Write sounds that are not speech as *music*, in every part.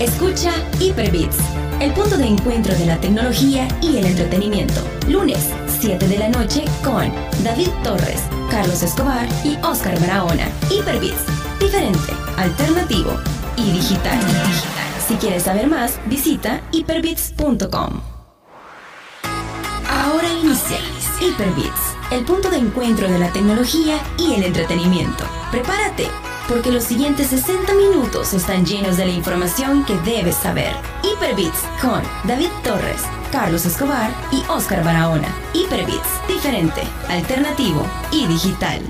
Escucha Hyperbits, el punto de encuentro de la tecnología y el entretenimiento. Lunes, 7 de la noche con David Torres, Carlos Escobar y Oscar Barahona. Hyperbits, diferente, alternativo y digital. Si quieres saber más, visita hyperbits.com. Ahora inicia Hyperbits, el punto de encuentro de la tecnología y el entretenimiento. Prepárate, porque los siguientes 60 minutos están llenos de la información que debes saber. Hyperbits con David Torres, Carlos Escobar y Oscar Barahona. Hyperbits, diferente, alternativo y digital.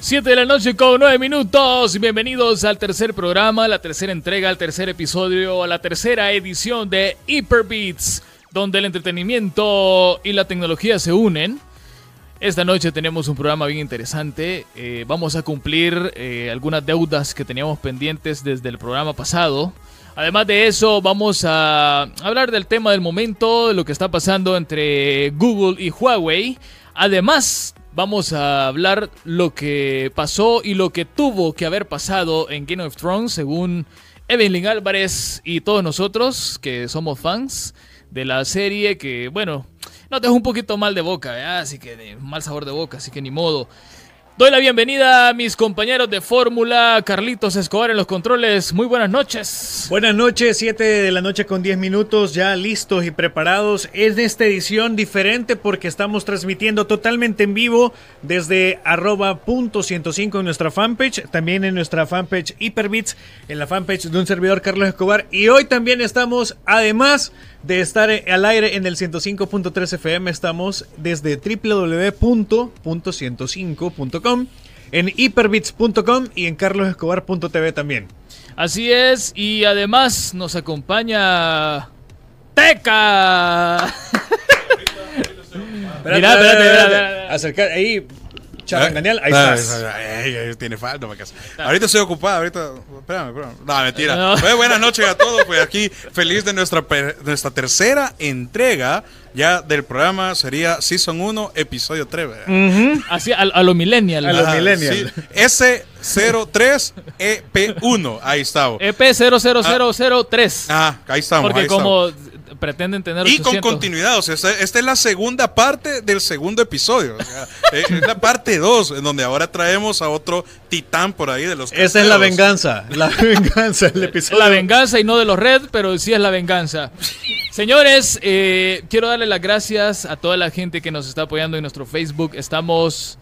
7 de la noche con 9 minutos. Bienvenidos al tercer programa, la tercera entrega, al tercer episodio, a la tercera edición de Hyperbeats, donde el entretenimiento y la tecnología se unen. Esta noche tenemos un programa bien interesante. Eh, vamos a cumplir eh, algunas deudas que teníamos pendientes desde el programa pasado. Además de eso, vamos a hablar del tema del momento, de lo que está pasando entre Google y Huawei. Además, vamos a hablar lo que pasó y lo que tuvo que haber pasado en Game of Thrones, según Evelyn Álvarez y todos nosotros que somos fans de la serie, que bueno, no te un poquito mal de boca, así que de mal sabor de boca, así que ni modo. Doy la bienvenida a mis compañeros de fórmula, Carlitos Escobar en los controles. Muy buenas noches. Buenas noches, 7 de la noche con 10 minutos, ya listos y preparados. Es esta edición diferente porque estamos transmitiendo totalmente en vivo desde arroba punto 105 en nuestra fanpage, también en nuestra fanpage Hyperbits, en la fanpage de un servidor Carlos Escobar. Y hoy también estamos, además de estar al aire en el 105.3 FM, estamos desde www.105.com, en hyperbits.com y en carlosescobar.tv también. Así es, y además nos acompaña Teca. *laughs* Mira, espérate, espérate, Acercar ahí, Chaval, Daniel, ahí Ah, estás. ay, ay, tiene falta. Ahorita estoy ocupado, ahorita. Espérame, espérame. No, mentira. Pues, buenas noches a todos. Pues aquí, feliz de nuestra, per- nuestra tercera entrega ya del programa. Sería Season 1, episodio 3. ¿verdad? Así a, a lo millennial. A lo millennial. sí. S03EP1. Ahí estamos. EP 00003. Ah, ahí estamos. Porque ahí como pretenden tener Y con 800. continuidad, o sea, esta, esta es la segunda parte del segundo episodio. o sea, es la parte 2, en donde ahora traemos a otro titán por ahí de los Esa es la venganza, la *laughs* venganza, el episodio. La venganza y no de los red, pero sí es la venganza. Señores, eh, quiero darle las gracias a toda la gente que nos está apoyando en nuestro Facebook. Estamos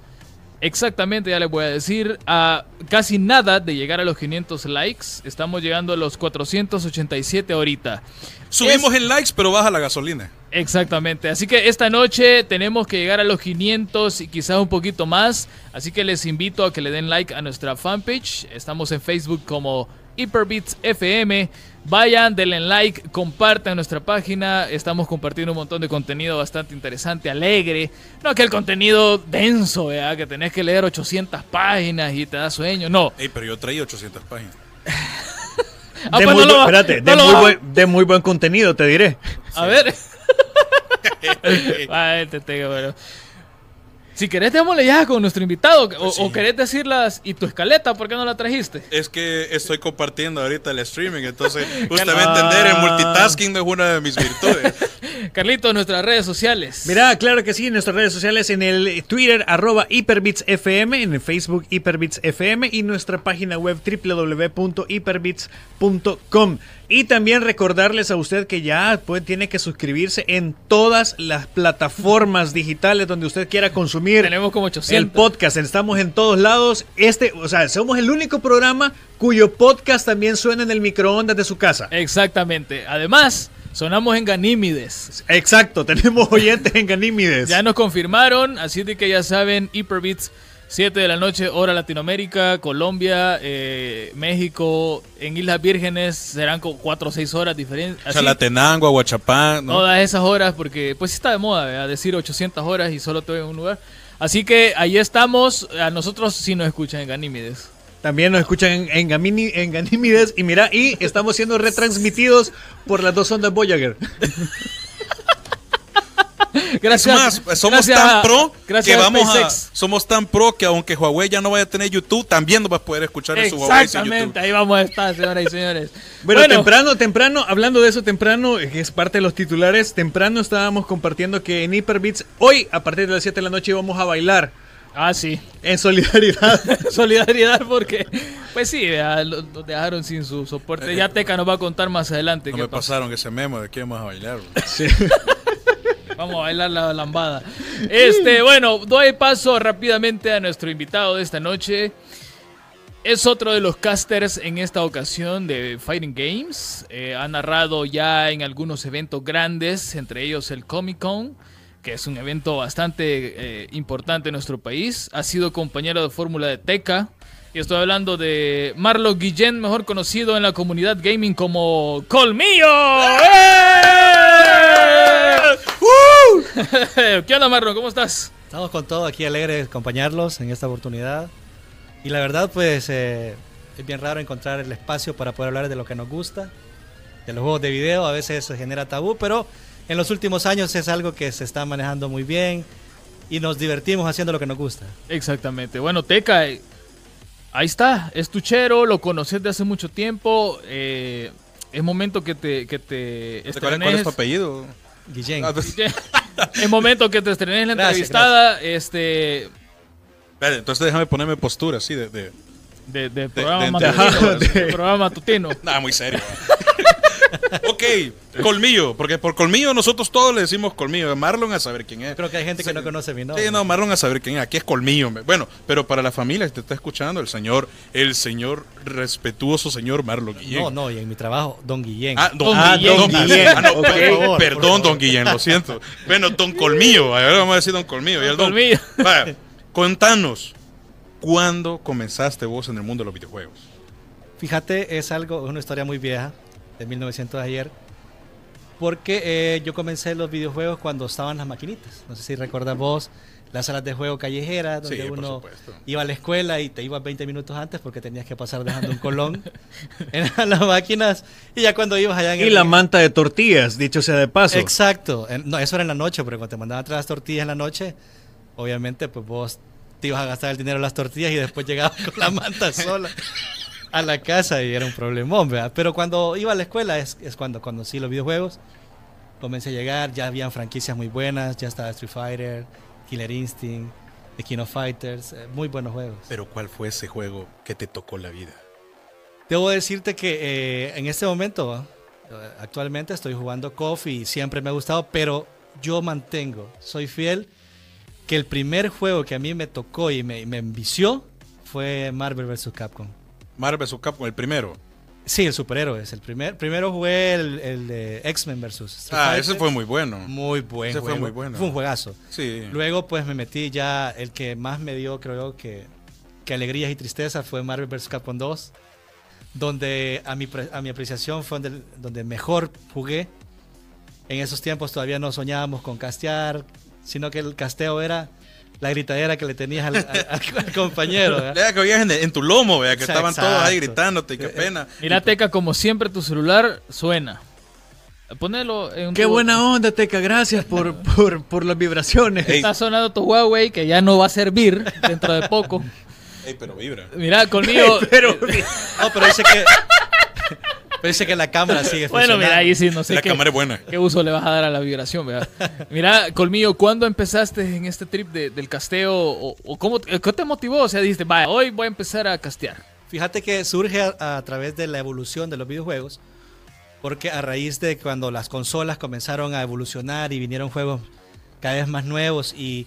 exactamente, ya les voy a decir, a casi nada de llegar a los 500 likes. Estamos llegando a los 487 ahorita. Subimos en likes, pero baja la gasolina. Exactamente. Así que esta noche tenemos que llegar a los 500 y quizás un poquito más. Así que les invito a que le den like a nuestra fanpage. Estamos en Facebook como Hyperbeats FM. Vayan, denle like, compartan nuestra página. Estamos compartiendo un montón de contenido bastante interesante, alegre. No aquel contenido denso, ¿verdad? que tenés que leer 800 páginas y te da sueño. No. Ey, pero yo traía 800 páginas. Ah, de, pues muy, no lo bu- va- espérate, no de, muy buen, de muy buen contenido, te diré. A ver. *laughs* *laughs* Ay, te tengo, bueno. Si querés, démosle ya con nuestro invitado. O, sí. o querés decirlas y tu escaleta, ¿por qué no la trajiste? Es que estoy compartiendo ahorita el streaming, entonces usted va a entender, el multitasking no es una de mis virtudes. *laughs* Carlito, nuestras redes sociales. Mira, claro que sí, en nuestras redes sociales, en el Twitter, arroba HyperbitsFM, en el Facebook HyperbitsFM y nuestra página web www.hyperbits.com. Y también recordarles a usted que ya pues, tiene que suscribirse en todas las plataformas digitales donde usted quiera consumir Tenemos como el 800. podcast. Estamos en todos lados. Este, o sea, somos el único programa cuyo podcast también suena en el microondas de su casa. Exactamente. Además, sonamos en Ganímides. Exacto, tenemos oyentes en Ganímides. Ya nos confirmaron, así de que ya saben, Hyperbeats, 7 de la noche, hora Latinoamérica, Colombia, eh, México, en Islas Vírgenes serán como 4 o 6 horas diferentes. Chalatenango, Aguachapán, ¿no? Todas esas horas, porque pues sí está de moda, ¿verdad? decir 800 horas y solo estoy en un lugar. Así que ahí estamos, a nosotros sí nos escuchan en Ganímides. También nos escuchan en, en, Gamini- en Ganímides y mira, y estamos siendo retransmitidos por las dos ondas Voyager. *laughs* *laughs* Gracias. Es más, somos gracias tan pro gracias que vamos a, somos tan pro que aunque Huawei ya no vaya a tener YouTube, también nos va a poder escuchar en su Huawei Exactamente, ahí vamos a estar, señoras y señores. *laughs* Bueno, temprano, temprano, hablando de eso temprano, que es parte de los titulares, temprano estábamos compartiendo que en Hyperbeats, hoy a partir de las 7 de la noche vamos a bailar Ah, sí. en solidaridad. *laughs* Solidaridad porque, pues sí, ya lo, lo dejaron sin su soporte. Ya Teca nos va a contar más adelante No qué me pasó. pasaron ese memo de que íbamos a bailar. bro. Sí. Vamos a bailar la lambada. Este, bueno, doy paso rápidamente a nuestro invitado de esta noche. Es otro de los casters en esta ocasión de Fighting Games. Eh, ha narrado ya en algunos eventos grandes, entre ellos el Comic Con, que es un evento bastante eh, importante en nuestro país. Ha sido compañero de fórmula de Teca. Y estoy hablando de Marlo Guillén, mejor conocido en la comunidad gaming como Colmillo. ¡Eh! *laughs* ¿Qué onda, Marlon? ¿Cómo estás? Estamos con todo aquí alegre de acompañarlos en esta oportunidad. Y la verdad, pues eh, es bien raro encontrar el espacio para poder hablar de lo que nos gusta, de los juegos de video. A veces se genera tabú, pero en los últimos años es algo que se está manejando muy bien y nos divertimos haciendo lo que nos gusta. Exactamente. Bueno, Teca, eh, ahí está. Es tuchero, lo conoces de hace mucho tiempo. eh, es momento que te, que te ¿Cuál, cuál es tu apellido? Guillén. Ah, pues, es *laughs* momento que te estrenes en la Gracias, entrevistada. Este. espérate, entonces déjame ponerme postura así de... de... De, de programa de- matutino. de- *laughs* de programa matutino. Nada, muy serio. *laughs* *laughs* ok, colmillo, porque por colmillo nosotros todos le decimos colmillo. Marlon a saber quién es. Creo que hay gente que no conoce mi nombre. Sí, no, Marlon a saber quién es. Aquí es colmillo. Bueno, pero para la familia que te está escuchando, el señor, el señor respetuoso señor Marlon Guillén. No, no, y en mi trabajo, Don Guillén. Ah, don, Don ah, Guillén. don Guillén. Ah, no, *laughs* Ok. per- Por favor, perdón, por favor. don Guillén, lo siento. Bueno, don Colmillo, ahora vamos a decir don Colmillo. y el don- Colmillo. Vaya, contanos, ¿cuándo comenzaste vos en el mundo de los videojuegos? Fíjate, es algo, es una historia muy vieja, de 1900 de ayer, porque eh, yo comencé los videojuegos cuando estaban las maquinitas. No sé si recuerdas vos las salas de juego callejeras, donde Sí, uno iba a la escuela y te ibas 20 minutos antes porque tenías que pasar dejando un colón *laughs* en las máquinas y ya cuando ibas allá en Y el- la manta de tortillas, dicho sea de paso. Exacto. No, eso era en la noche, porque cuando te mandaban a traer las tortillas en la noche, obviamente, pues vos te ibas a gastar el dinero en las tortillas y después llegabas con la manta sola a la casa y era un problemón, ¿verdad? Pero cuando iba a la escuela es, es cuando conocí los videojuegos. Comencé a llegar, ya habían franquicias muy buenas, ya estaba Street Fighter, Killer Instinct, The King of Fighters, eh, muy buenos juegos. Pero ¿cuál fue ese juego que te tocó la vida? Debo decirte que eh, en este momento, eh, actualmente estoy jugando KOF y siempre me ha gustado, pero yo mantengo, soy fiel, que el primer juego que a mí me tocó y me, me envició fue Marvel vs. Capcom. Marvel vs. Capcom, el primero. Sí, el superhéroe es el primer. Primero jugué el, el de X-Men vs. Street Ah, Fighter. ese fue muy bueno. muy buen ese fue muy bueno. Fue un juegazo. Sí. Luego pues me metí ya, el que más me dio creo que, que alegrías y tristeza fue Marvel vs. Capcom 2, donde a mi, a mi apreciación fue donde, donde mejor jugué. En esos tiempos todavía no soñábamos con castear, sino que el casteo era la gritadera que le tenías al, al- al compañero. ¿verdad? Vea que oías en, en tu lomo, vea que estaban todos ahí gritándote, qué pena. Mira, Teca, como siempre, tu celular suena. Ponelo en un Qué tubo. buena onda, Teca. Gracias por, *laughs* por, por las vibraciones. Ey. Está sonando tu Huawei que ya no va a servir dentro de poco. Ey, pero vibra. Mira, conmigo. *laughs* Pero *laughs* No, pero dice que, pero dice que la cámara sigue Bueno, mira, ahí sí, no sé la qué, cámara es buena. qué uso le vas a dar a la vibración, ¿verdad? Mira, Colmillo, ¿cuándo empezaste en este trip de- del casteo? ¿O, o cómo, qué te motivó? O sea, dijiste, vaya, hoy voy a empezar a castear. Fíjate que surge a, a través de la evolución de los videojuegos, porque a raíz de cuando las consolas comenzaron a evolucionar y vinieron juegos cada vez más nuevos y,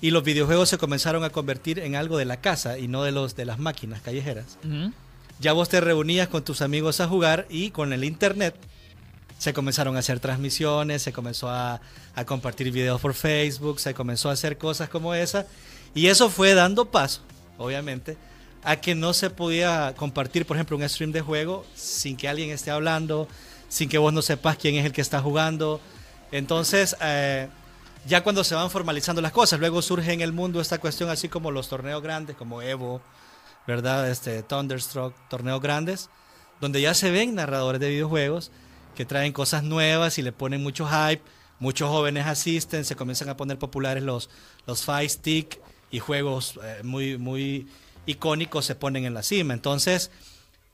y los videojuegos se comenzaron a convertir en algo de la casa y no de, los, de las máquinas callejeras. Ujú. Ya vos te reunías con tus amigos a jugar y con el internet se comenzaron a hacer transmisiones, se comenzó a, compartir videos por Facebook, se comenzó a hacer cosas como esa. Y eso fue dando paso, obviamente, a que no se podía compartir, por ejemplo, un stream de juego sin que alguien esté hablando, sin que vos no sepas quién es el que está jugando. Entonces, eh, ya cuando se van formalizando las cosas, luego surge en el mundo esta cuestión así como los torneos grandes, como Evo, ¿verdad? Este Thunderstruck, torneos grandes, donde ya se ven narradores de videojuegos que traen cosas nuevas y le ponen mucho hype, muchos jóvenes asisten, se comienzan a poner populares los, los Fight Stick y juegos eh, muy, muy icónicos se ponen en la cima. Entonces,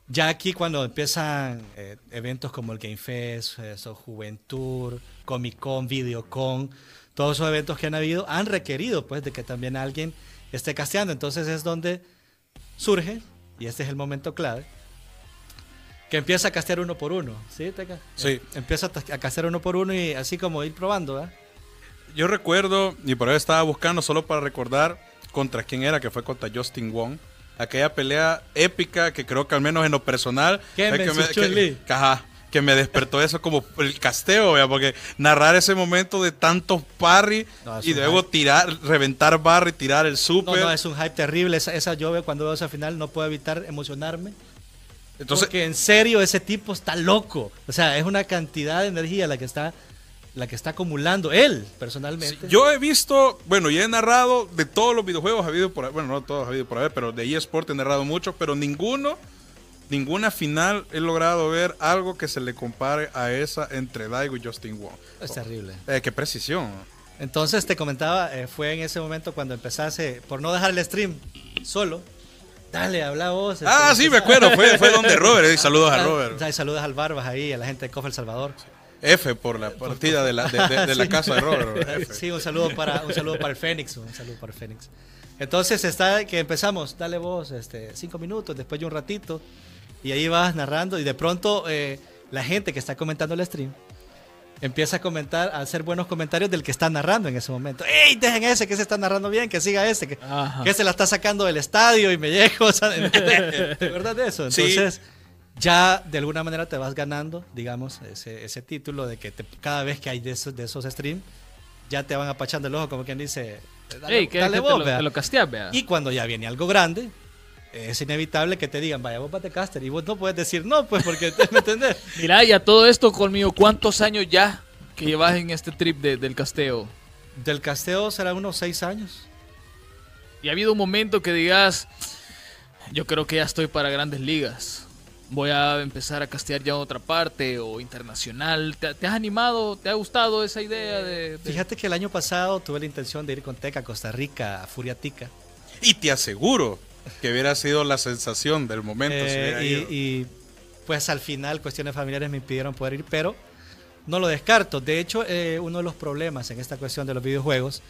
ya aquí cuando empiezan eh, eventos como el Game Fest, eso, Juventud, Comic Con, Videocon, todos esos eventos que han habido han requerido pues de que también alguien esté casteando. Entonces es donde surge, y este es el momento clave, que empieza a castear uno por uno. ¿Sí, Teca? Sí. Empieza a castear uno por uno y así como ir probando. Yo recuerdo, y por ahí estaba buscando solo para recordar contra quién era, que fue contra Justin Wong aquella pelea épica que creo que al menos en lo personal que, me, que, que, me despertó eso como el casteo, porque narrar ese momento de tantos parry y luego tirar, reventar barry, tirar el super. No, no, es un hype terrible. Esa, esa yo veo cuando veo esa final no puedo evitar emocionarme. Entonces, porque en serio ese tipo está loco. O sea, es una cantidad de energía la que está la que está acumulando él personalmente. yo he visto, bueno, y he narrado de todos los videojuegos, ha habido por bueno, no todos ha habido por haber, pero de eSport he narrado mucho, pero ninguno, ninguna final he logrado ver algo que se le compare a esa entre Daigo y Justin Wong. Es terrible. Eh, qué precisión. Entonces te comentaba, eh, fue en ese momento cuando empezase, por no dejar el stream solo, Dale, habla vos. Ah, este, sí, me acuerdo. Fue, fue donde *laughs* Robert. Eh, saludos a Robert. saludos al Barbas ahí, a la gente de Cofa El Salvador. F por la partida de la, de, la *laughs* casa de Robert. *laughs* Sí, un saludo para un saludo para el Fénix, un saludo para el Fénix. Entonces está que empezamos, dale vos, este, cinco minutos, después de un ratito, y ahí vas narrando y de pronto eh, la gente que está comentando el stream empieza a comentar, a hacer buenos comentarios del que está narrando en ese momento. ¡Ey, dejen ese que se está narrando bien, que siga ese, que, que se la está sacando del estadio y me llego! *laughs* O sea, ¿De *laughs* verdad de eso? Entonces ya de alguna manera te vas ganando, digamos, ese, ese título de que cada vez que hay de esos, de esos streams, ya te van apachando el ojo, como quien dice, dale, que, dale vos, te lo, casteas, vea. Y cuando ya viene algo grande, es inevitable que te digan, vaya, vos bate caster. Y vos no puedes decir no, pues, porque, *laughs* ¿me entendés? Mira, ya todo esto conmigo, ¿cuántos años ya que llevas en este trip del casteo? Del casteo será unos seis años. Y ha habido un momento que digas, yo creo que ya estoy para grandes ligas voy a empezar a castear ya otra parte o internacional. ¿Te, has animado? ¿Te ha gustado esa idea de, Fíjate que el año pasado tuve la intención de ir con Teca a Costa Rica, a Furiatica. Y te aseguro que hubiera sido la sensación del momento. Eh, y, pues al final cuestiones familiares me impidieron poder ir, pero no lo descarto. De hecho, eh, uno de los problemas en esta cuestión de los videojuegos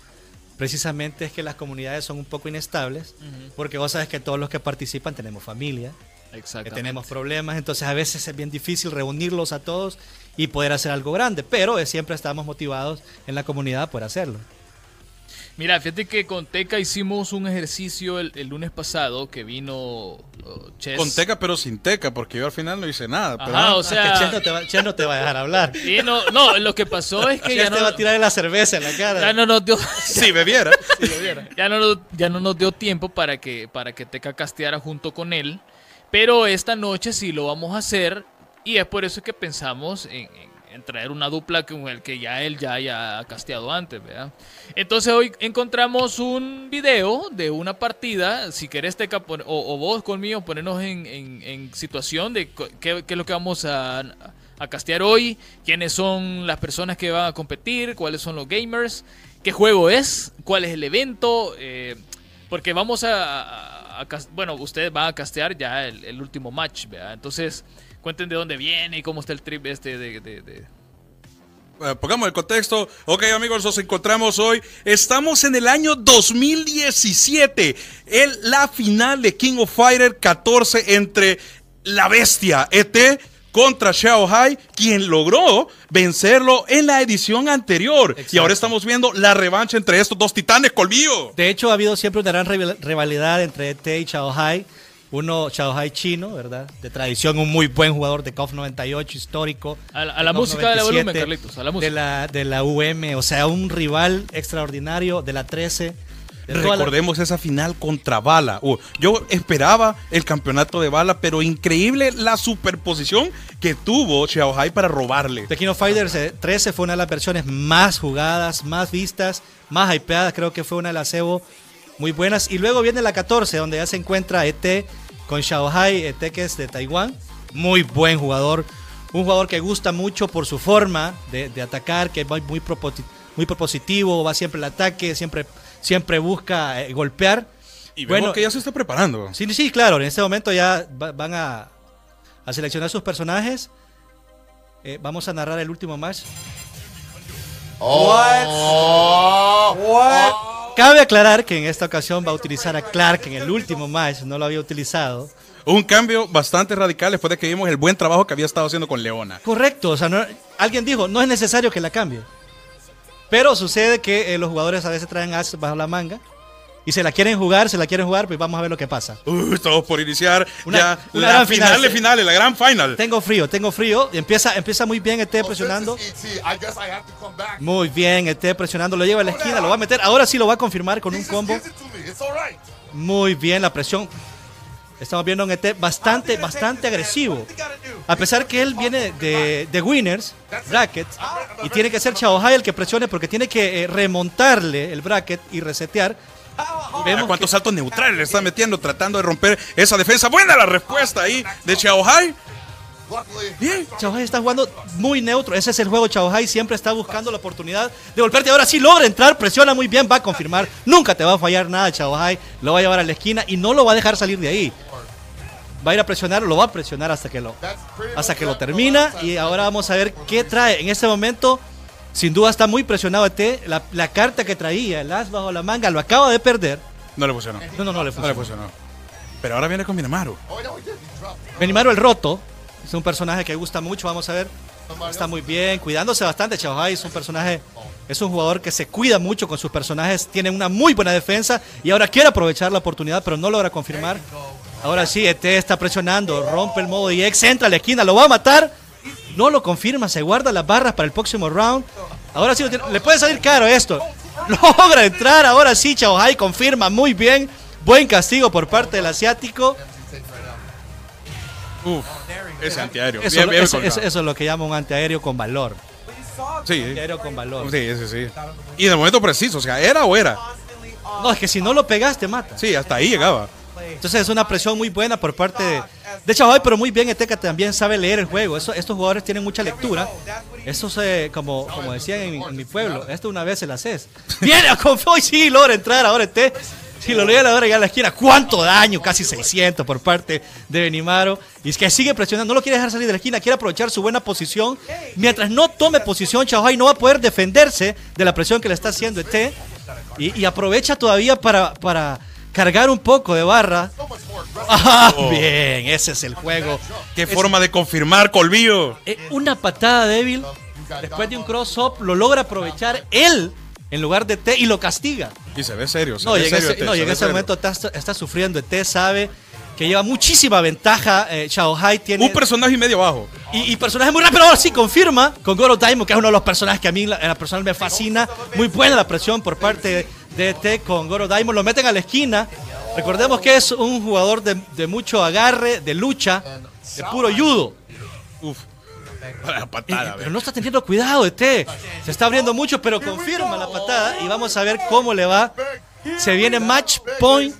precisamente es que las comunidades son un poco inestables, porque vos sabes que todos los que participan tenemos familia, que tenemos problemas, entonces a veces es bien difícil reunirlos a todos y poder hacer algo grande, pero siempre estamos motivados en la comunidad por hacerlo. Mira, fíjate que con Teca hicimos un ejercicio el, lunes pasado que vino uh, Con Teca, pero sin Teca, porque yo al final no hice nada. Pero... o sea. Ches no, te va, no te va a dejar hablar. *laughs* no, lo que pasó es *laughs* que ya no. te va a tirar la cerveza en la cara. Ya no nos dio. *laughs* si bebiera. si bebiera. Ya no, ya no nos dio tiempo para que, para que Teca casteara junto con él. Pero esta noche sí lo vamos a hacer y es por eso que pensamos en, traer una dupla con el que ya él ya haya casteado antes, ¿verdad? Entonces hoy encontramos un video de una partida, si querés Teca o, vos conmigo ponernos en, situación de qué, es lo que vamos a, castear hoy, quiénes son las personas que van a competir, cuáles son los gamers, qué juego es, cuál es el evento, eh, porque vamos a bueno, ustedes van a castear ya el, último match, ¿verdad? Entonces, cuenten de dónde viene y cómo está el trip este de... pongamos el contexto. Ok, amigos, nos encontramos hoy. Estamos en el año 2017. El, la final de King of Fighter 14 entre la bestia ET contra Xiao Hai, quien logró vencerlo en la edición anterior. Y ahora estamos viendo la revancha entre estos dos titanes colmillo. De hecho, ha habido siempre una gran rivalidad entre ET y Xiao Hai. Uno, Xiao Hai chino, ¿verdad? De tradición, un muy buen jugador de KOF 98, histórico. A la, música de la volumen, Carlitos, a la música. De la, de la UM, o sea, un rival extraordinario de la 13 Recordemos esa final contra Bala. Uh, yo esperaba el campeonato de Bala, pero increíble la superposición que tuvo Xiaohai para robarle. Tequino Fighters 13 fue una de las versiones más jugadas, más vistas, más hypeadas. Creo que fue una de las Evo muy buenas. Y luego viene la 14, donde ya se encuentra ET con Xiaohai, ET que es de Taiwán. Muy buen jugador un jugador que gusta mucho por su forma de, de atacar, que es muy, muy, muy propositivo, va siempre al ataque, siempre, siempre busca eh, golpear. Y bueno, que ya se está preparando. Sí, sí, claro, en este momento ya van a, a, seleccionar sus personajes. Eh, vamos a narrar el último match. Oh. What? Cabe aclarar que en esta ocasión va a utilizar a Clark en el último match, no lo había utilizado. Un cambio bastante radical después de que vimos el buen trabajo que había estado haciendo con Leona. Correcto, o sea, alguien dijo, no es necesario que la cambie. Pero sucede que eh, los jugadores a veces traen as bajo la manga y se la quieren jugar, se la quieren jugar, pues vamos a ver lo que pasa. Uh, estamos por iniciar una, ya una la final de finales, la gran final. Tengo frío, tengo frío. Empieza, empieza muy bien ET presionando. Muy bien, ET presionando, lo lleva a la esquina, lo va a meter. Ahora sí lo va a confirmar con un combo. Muy bien, la presión. Estamos viendo un ET bastante, bastante agresivo. A pesar que él viene de, de Winners, bracket, y tiene que ser Chao Hai el que presione porque tiene que eh, remontarle el bracket y resetear Vemos cuántos saltos neutrales le está metiendo tratando de romper esa defensa. Buena la respuesta ahí de Hai. Bien, Hai está jugando muy neutro. Ese es el juego. Hai siempre está buscando la oportunidad de golpearte. Ahora sí logra entrar, presiona muy bien, va a confirmar. Nunca te va a fallar nada, Hai. Lo va a llevar a la esquina y no lo va a dejar salir de ahí. Va a ir a presionar, lo va a presionar hasta que lo, hasta que lo termina. Y ahora vamos a ver qué trae. En este momento sin duda está muy presionado ET. La, la carta que traía, el as bajo la manga, lo acaba de perder. No le funcionó. No, no, no le funcionó. funcionó. Pero ahora viene con Minamaru. Minamaru el roto. Es un personaje que gusta mucho, vamos a ver. Está muy bien, cuidándose bastante. Chaohai es un personaje, es un jugador que se cuida mucho con sus personajes. Tiene una muy buena defensa y ahora quiere aprovechar la oportunidad, pero no logra confirmar. Ahora sí, ET está presionando, rompe el modo y ex, entra a la esquina, lo va a matar. No lo confirma, se guarda las barras para el próximo round. Ahora sí, le puede salir caro esto. *laughs* Logra entrar, ahora sí, Hai confirma muy bien. Buen castigo por parte del asiático. Uf, ese antiaéreo. Eso, es lo que llama un antiaéreo con valor. Sí. Antiaéreo con valor. Sí, sí, sí. Y de momento preciso, o sea, era o era. No, es que si no lo pegaste, mata. Sí, hasta ahí llegaba. Entonces es una presión muy buena por parte de, de pero muy bien Eteca también sabe leer el juego. Eso, estos jugadores tienen mucha lectura. Eso se, como, como decían en mi, pueblo, esto una vez se la haces. *laughs* Viene a y sí, logra entrar ahora este. Si lo lee a la hora ya a la esquina, ¿cuánto daño? Casi 600 por parte de Benimaro. Y es que sigue presionando, no lo quiere dejar salir de la esquina, quiere aprovechar su buena posición. Mientras no tome posición, Chaval no va a poder defenderse de la presión que le está haciendo ET. Y, y aprovecha todavía para, para cargar un poco de barra. *laughs* Ah, oh. bien, ese es el juego. Qué forma de confirmar, Colvillo. Eh, una patada débil, después de un cross-up, lo logra aprovechar él en lugar de T y lo castiga. Y se ve serio. no, y en ese, momento está, sufriendo. T sabe que lleva muchísima ventaja. Eh, Hai tiene. Un personaje y medio bajo. Y, personaje muy rápido. Ahora sí confirma con Goro Daimon, que es uno de los personajes que a mí en la personal me fascina. Muy buena la presión por parte de DT con Goro Daimon, lo meten a la esquina. Recordemos que es un jugador de, mucho agarre, de lucha, de puro judo. Uf. patada, pero no está teniendo cuidado, ET. Se está abriendo mucho, pero confirma la patada y vamos a ver cómo le va. Se viene match point.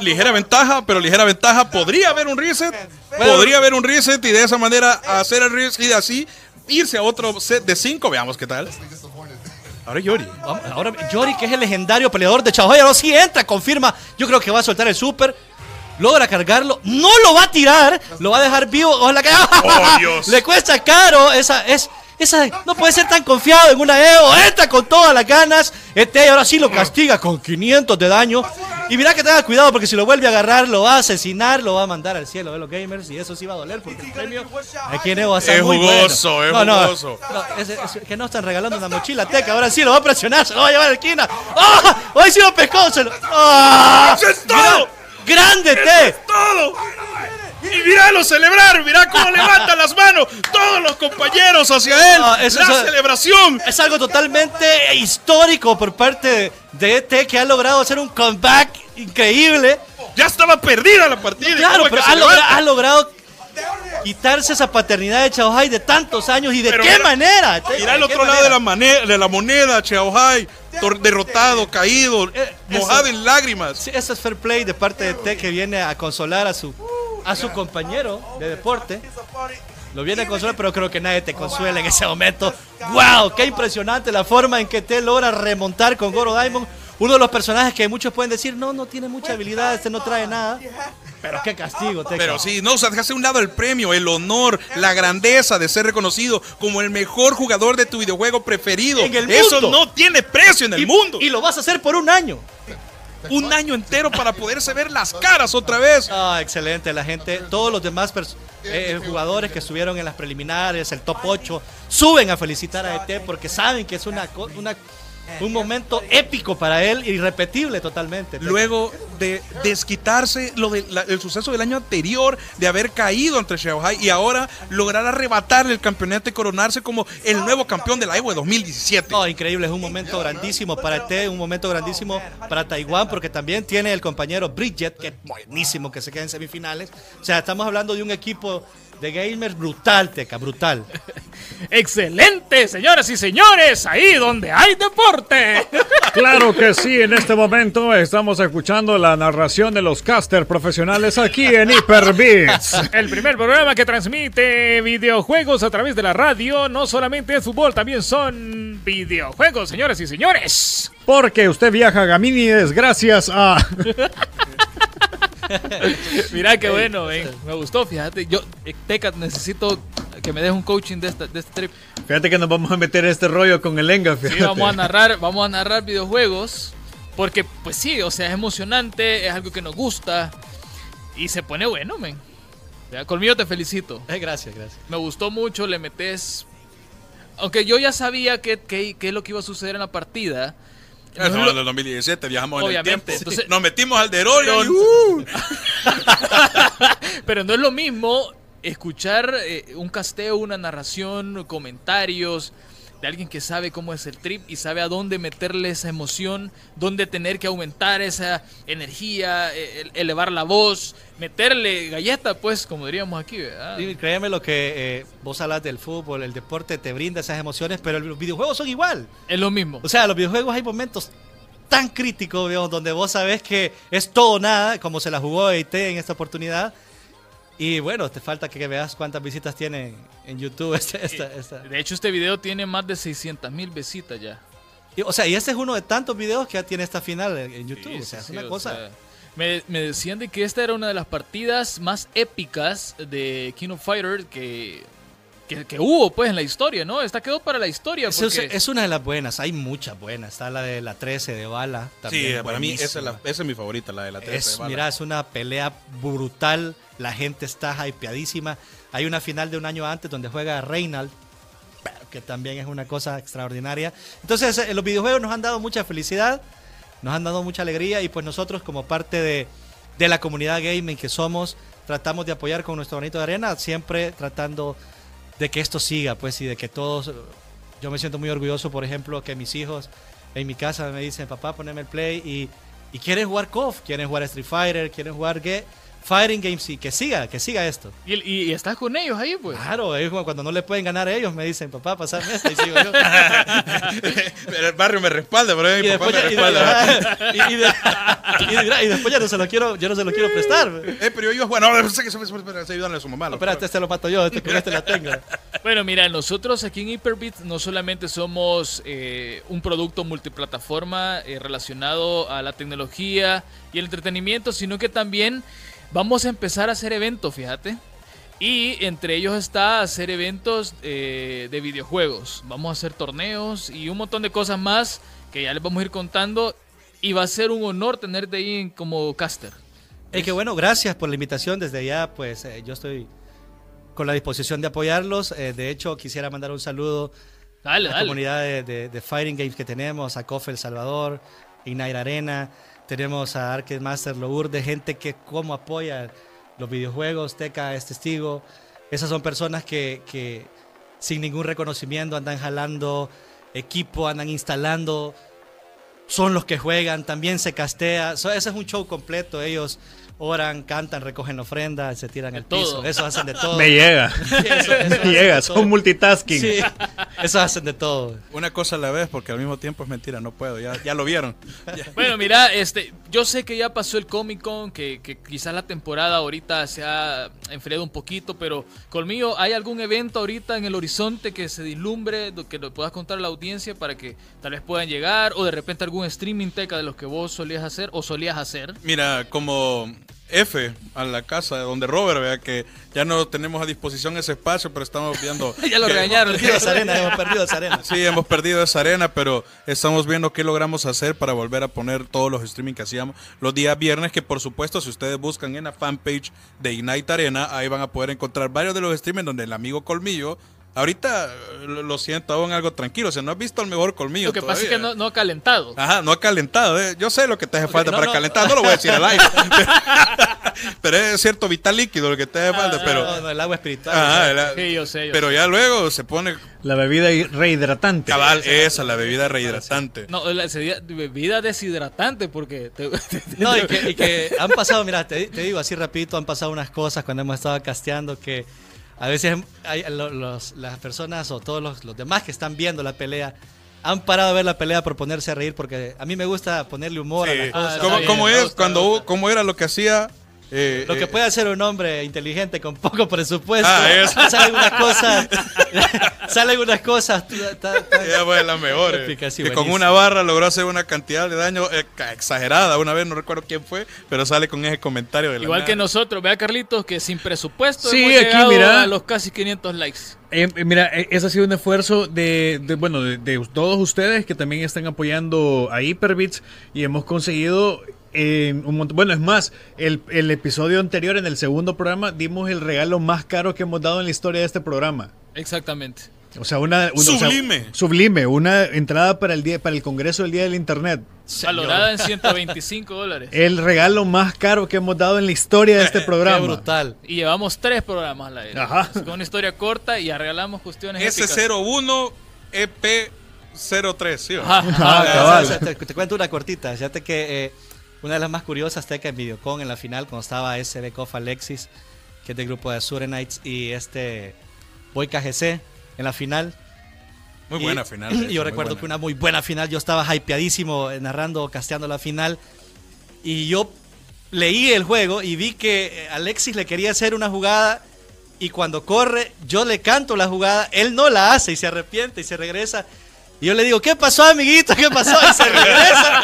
Ligera ventaja, pero ligera ventaja. Podría haber un reset. Podría haber un reset y de esa manera hacer el reset y de así irse a otro set de 5. Veamos qué tal. Ahora Yori. Ahora Yori, que es el legendario peleador de Chao ahora sí entra, confirma. Yo creo que va a soltar el super. Logra cargarlo. No lo va a tirar. Lo va a dejar vivo. Ojalá que. ¡Oh, *laughs* Dios! Le cuesta caro. Esa es. Esa, no puede ser tan confiado en una Evo. Entra con todas las ganas. Este ahora sí lo castiga con 500 de daño. Y mira que tenga cuidado porque si lo vuelve a agarrar, lo va a asesinar, lo va a mandar al cielo de los gamers. Y eso sí va a doler porque el premio aquí en Evo va a ser es muy jugoso, bueno. Es jugoso, no, es, que no están regalando una mochila teca. Ahora sí lo va a presionar, se lo va a llevar a la esquina. ¡Ah! ¡Hoy sí lo pescó! Se lo... ¡Ah! ¡Eso es todo! ¡Grande, T! es todo! Y míralo celebrar, mira cómo levanta las manos todos los compañeros hacia él. la celebración. Es algo totalmente histórico por parte de ET que ha logrado hacer un comeback increíble. Ya estaba perdida la partida. Claro, pero ha, logrado quitarse esa paternidad de Chaohai de tantos años y de qué manera. Mira al otro lado de la, de la moneda, derrotado, caído, eh, mojado en lágrimas. Sí, eso es fair play de parte de T que viene a consolar a su a su compañero de deporte. Lo viene a consolar, pero creo que nadie te consuela en ese momento. ¡Wow! ¡Qué impresionante la forma en que te logra remontar con Goro Diamond! Uno de los personajes que muchos pueden decir, no, no tiene mucha habilidad, este no trae nada. Pero qué castigo, Teca. Pero sí, no, o sea, dejaste a un lado el premio, el honor, la grandeza de ser reconocido como el mejor jugador de tu videojuego preferido. En el Eso mundo. no tiene precio en el Y- mundo. Y lo vas a hacer por un año. un año entero para poderse ver las caras otra vez. Ah, excelente. La gente, todos los demás pers- eh, jugadores que estuvieron en las preliminares, el top 8, suben a felicitar a ET porque saben que es una, una- un momento épico para él, irrepetible totalmente. Luego de desquitarse lo del el suceso del año anterior, de haber caído ante Shanghai y ahora lograr arrebatarle el campeonato y coronarse como el nuevo campeón de la de 2017. No, increíble, es un momento grandísimo para ET, un momento grandísimo para Taiwán, porque también tiene el compañero Bridget, que es buenísimo que se quede en semifinales. O sea, estamos hablando de un equipo de gamers brutal, Teca, brutal. *laughs* Excelente, señoras y señores, ahí donde hay deporte. *laughs* Claro que sí, en este momento estamos escuchando la narración de los caster profesionales aquí en Hyperbeats. *laughs* El primer programa que transmite videojuegos a través de la radio, no solamente es fútbol, también son videojuegos, señoras y señores. Porque usted viaja a Gaminides gracias a... *laughs* Mira qué bueno, ven, me gustó, fíjate. Yo, eh, Teca, necesito que me des un coaching de, esta, de este trip. Fíjate que nos vamos a meter este rollo con el Enga, Sí, fíjate. vamos a narrar, *laughs* vamos a narrar videojuegos. Porque, pues sí, o sea, es emocionante, es algo que nos gusta. Y se pone bueno, men. Ya, Colmillo, te felicito. Eh, gracias, gracias. Me gustó mucho, le metes. Aunque yo ya sabía que, que es lo que iba a suceder en la partida. Ya No estamos es en lo- el 2017, viajamos en el Obviamente, tiempo. entonces- Nos metimos al y, uh, *laughs* Pero no es lo mismo escuchar eh, un casteo, una narración, comentarios de alguien que sabe cómo es el trip y sabe a dónde meterle esa emoción, dónde tener que aumentar esa energía, el- elevar la voz, meterle galleta, pues, como diríamos aquí, ¿verdad? Créeme lo que eh, vos hablas del fútbol, el deporte te brinda esas emociones, pero los videojuegos son igual. Es lo mismo. O sea, los videojuegos hay momentos tan críticos, digamos, donde vos sabés que es todo o nada, como se la jugó EIT en esta oportunidad. Y bueno, te falta que veas cuántas visitas tiene en YouTube esta, esta- esta- De hecho, este video tiene más de 600 mil visitas ya. Y, o sea, y este es uno de tantos videos que ya tiene esta final en, YouTube. Sí, o sea, sí, es una cosa. sea, me, me decían de que esta era una de las partidas más épicas de King of Fighter que, que, que hubo pues en la historia, ¿no? Esta quedó para la historia. Es, es- porque- es una de las buenas, hay muchas buenas. Está la de la 13 de bala. Sí, también para mí esa es, buenísima. la- esa es mi favorita, la de la 13. Es, bala. mira, es una pelea brutal. La gente está hypeadísima. Hay una final de un año antes donde juega Reynald, que también es una cosa extraordinaria. Entonces, eh, los videojuegos nos han dado mucha felicidad, nos han dado mucha alegría y pues nosotros como parte de, de la comunidad gaming que somos, tratamos de apoyar con nuestro granito de arena, siempre tratando de que esto siga, pues, y de que todos... Yo me siento muy orgulloso, por ejemplo, que mis hijos en mi casa me dicen, papá, poneme el play y, y quieren jugar KOF, quieren jugar Street Fighter, quieren jugar ge- Fighting Games y que siga, que siga esto. y, y- y estás con ellos ahí, pues. Claro, ellos cuando no le pueden ganar a ellos me dicen, papá, pasame esta y sigo yo. *laughs* el barrio me respalda, pero mi papá después me respalda. *laughs* de- y de- y de- y después ya no se lo quiero, yo no se lo quiero prestar. Eh, pero yo iba a jugar. No, sé que se se ayudan a su mamá. No, espérate, este lo mato yo, este con este la tengo. *laughs* Bueno, mira, nosotros aquí en Hyperbit no solamente somos eh, un producto multiplataforma eh, relacionado a la tecnología y el entretenimiento, sino que también vamos a empezar a hacer eventos, fíjate. Y entre ellos está hacer eventos eh, de videojuegos. Vamos a hacer torneos y un montón de cosas más que ya les vamos a ir contando. Y va a ser un honor tenerte ahí como caster. Y que bueno, gracias por la invitación. Desde allá, pues eh, yo estoy con la disposición de apoyarlos. Eh, de hecho, quisiera mandar un saludo Dale, a la dale. comunidad de, de- de Fighting Games que tenemos, a COF El Salvador, Ignite Arena, tenemos a Arcade Master de gente que como apoya los videojuegos, Teca es testigo. Esas son personas que sin ningún reconocimiento andan jalando equipo, andan instalando son los que juegan, también se castea. So, ese es un show completo. Ellos oran, cantan, recogen ofrenda, se tiran el piso. todo. Eso hacen de *laughs* todo. Me llega. Sí, eso- eso *laughs* Me llega, son multitasking. Sí, eso hacen de todo. Una cosa a la vez, porque al mismo tiempo es mentira, no puedo, ya, ya lo vieron. *laughs* Ya. Bueno, mira, este, yo sé que ya pasó el Comic Con, que, que quizás la temporada ahorita se ha enfriado un poquito, pero conmigo, ¿hay algún evento ahorita en el horizonte que se dislumbre, que lo puedas contar a la audiencia para que tal vez puedan llegar, o de repente algún streaming teca de los que vos solías hacer o solías hacer? Mira, como F a la casa donde Robert, vea que ya no tenemos a disposición ese espacio, pero estamos viendo. *laughs* ya lo regañaron. Perdido esa arena, *laughs* hemos perdido esa arena. Sí, hemos perdido esa arena, pero estamos viendo qué logramos hacer para volver a poner todos los streaming que hacíamos los días viernes, que por supuesto, si ustedes buscan en la fanpage de Ignite Arena, ahí van a poder encontrar varios de los streaming donde el amigo Colmillo, ahorita eh, lo siento aún algo tranquilo, o sea, no has visto al mejor Colmillo Lo que pasa es que no, no ha calentado. Ajá, no ha calentado. eh. Yo sé lo que te hace falta no, para no. calentar, no lo voy a decir al aire. *laughs* *laughs* pero es cierto, vital líquido lo que te hace falta, pero... No, no, el agua espiritual. Ajá, la- Sí, yo sé. yo pero ya luego se pone La bebida hi- rehidratante. cabal esa, la bebida rehidratante. No, la sería bebida deshidratante porque... *laughs* te- No, y que, y que han pasado, mira, te, te digo así rapidito, han pasado unas cosas cuando hemos estado casteando que a veces hay, lo- los- las personas o todos los, los demás que están viendo la pelea han parado de ver la pelea por ponerse a reír porque a mí me gusta ponerle humor a las cosas. Ah, ¿Cómo, bien, es? gusta, cuando. ¿Cómo era lo que hacía? Eh, Lo que eh, puede hacer un hombre inteligente con poco presupuesto. Ah, eso. Salen unas cosas. salen unas cosas. Ella fue de las mejores. Que con una barra logró hacer una cantidad de daño eh, exagerada. Una vez no recuerdo quién fue, pero sale con ese comentario de la Igual nada. que nosotros, vea Carlitos, que sin presupuesto Sí, hemos aquí, mira. a los casi 500 likes. Eh, eh, mira, ese ha sido un esfuerzo de, de, bueno, de, de todos ustedes que también están apoyando a Hyperbits y hemos conseguido eh, un montón. Bueno, es más, el, el episodio anterior, en el segundo programa, dimos el regalo más caro que hemos dado en la historia de este programa. Exactamente. O sea, una, una- o sea, Sublime. sublime, una entrada para el día, para el Congreso del Día del Internet. Valorada en 125 dólares. *laughs* El regalo más caro que hemos dado en la historia de este *laughs* Qué programa. brutal. Y llevamos tres programas al aire. Ajá. Con una historia corta y regalamos cuestiones épicas. S01 EP03, ¿sí? o no? Ajá, Ah, ajá. cabal. O sea, te, te cuento una cortita. Fíjate que eh, una de las más curiosas teca en Videocon en la final, cuando estaba SB Alexis, que es del grupo de Azure Knights, y este Boy KGC en la final. Muy Y- buena final. *clears throat* hecho, yo recuerdo buena. que una muy buena final. Yo estaba hypeadísimo eh, narrando, casteando la final. Y yo leí el juego y vi que eh, Alexis le quería hacer una jugada. Y cuando corre, yo le canto la jugada. Él no la hace y se arrepiente y se regresa. Y yo le digo, ¿qué pasó, amiguito? ¿Qué pasó? Y se regresa.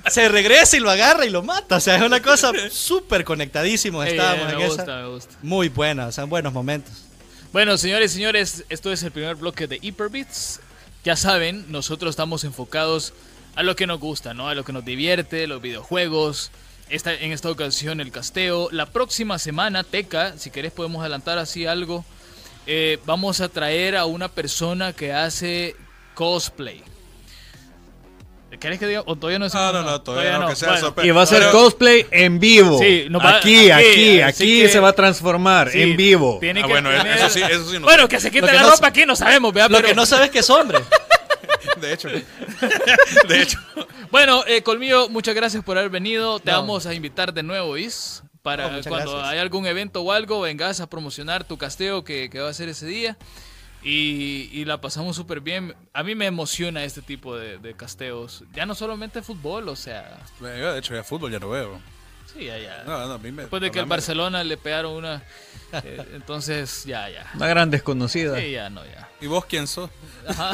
*laughs* se regresa y lo agarra y lo mata. O sea, es una cosa súper conectadísimos. Estábamos me en gusta, esa. me gusta. Muy buena, o sea, buenos momentos. Bueno, señores y señores, esto es el primer bloque de Hyperbits. Ya saben, nosotros estamos enfocados a lo que nos gusta, ¿no? A lo que nos divierte, los videojuegos. Esta, en esta ocasión el casteo. La próxima semana, Teca, si querés podemos adelantar así algo. eh, vamos a traer a una persona que hace cosplay. ¿Querés que diga? ¿O todavía no No, decimos no, nada? no, todavía no, que sea Bueno. Y va a ser Pero- cosplay en vivo. Sí, va- aquí, aquí, aquí, aquí que- se va a transformar sí, en vivo. Tiene Ah, que bueno, tener- eso sí, eso sí no Bueno, que se quite que la no ropa aquí, no sabemos, ¿vea? Lo Pero- que no sabes que es hombre. *laughs* De hecho. *laughs* De hecho. Bueno, eh, Colmillo, muchas gracias por haber venido. Te No. vamos a invitar de nuevo, Is. Para No, cuando gracias. haya algún evento o algo, vengas a promocionar tu casteo que, que va a ser ese día. Y, y la pasamos súper bien. A mí me emociona este tipo de, de casteos. Ya no solamente fútbol, o sea. Yo, de hecho, ya fútbol ya no veo. Sí, ya, ya. No, no, a mí me- Después de que al Barcelona le pegaron una. eh, entonces, ya, ya. Una gran desconocida. Sí, ya, no, ya. ¿Y vos quién sos? Ajá.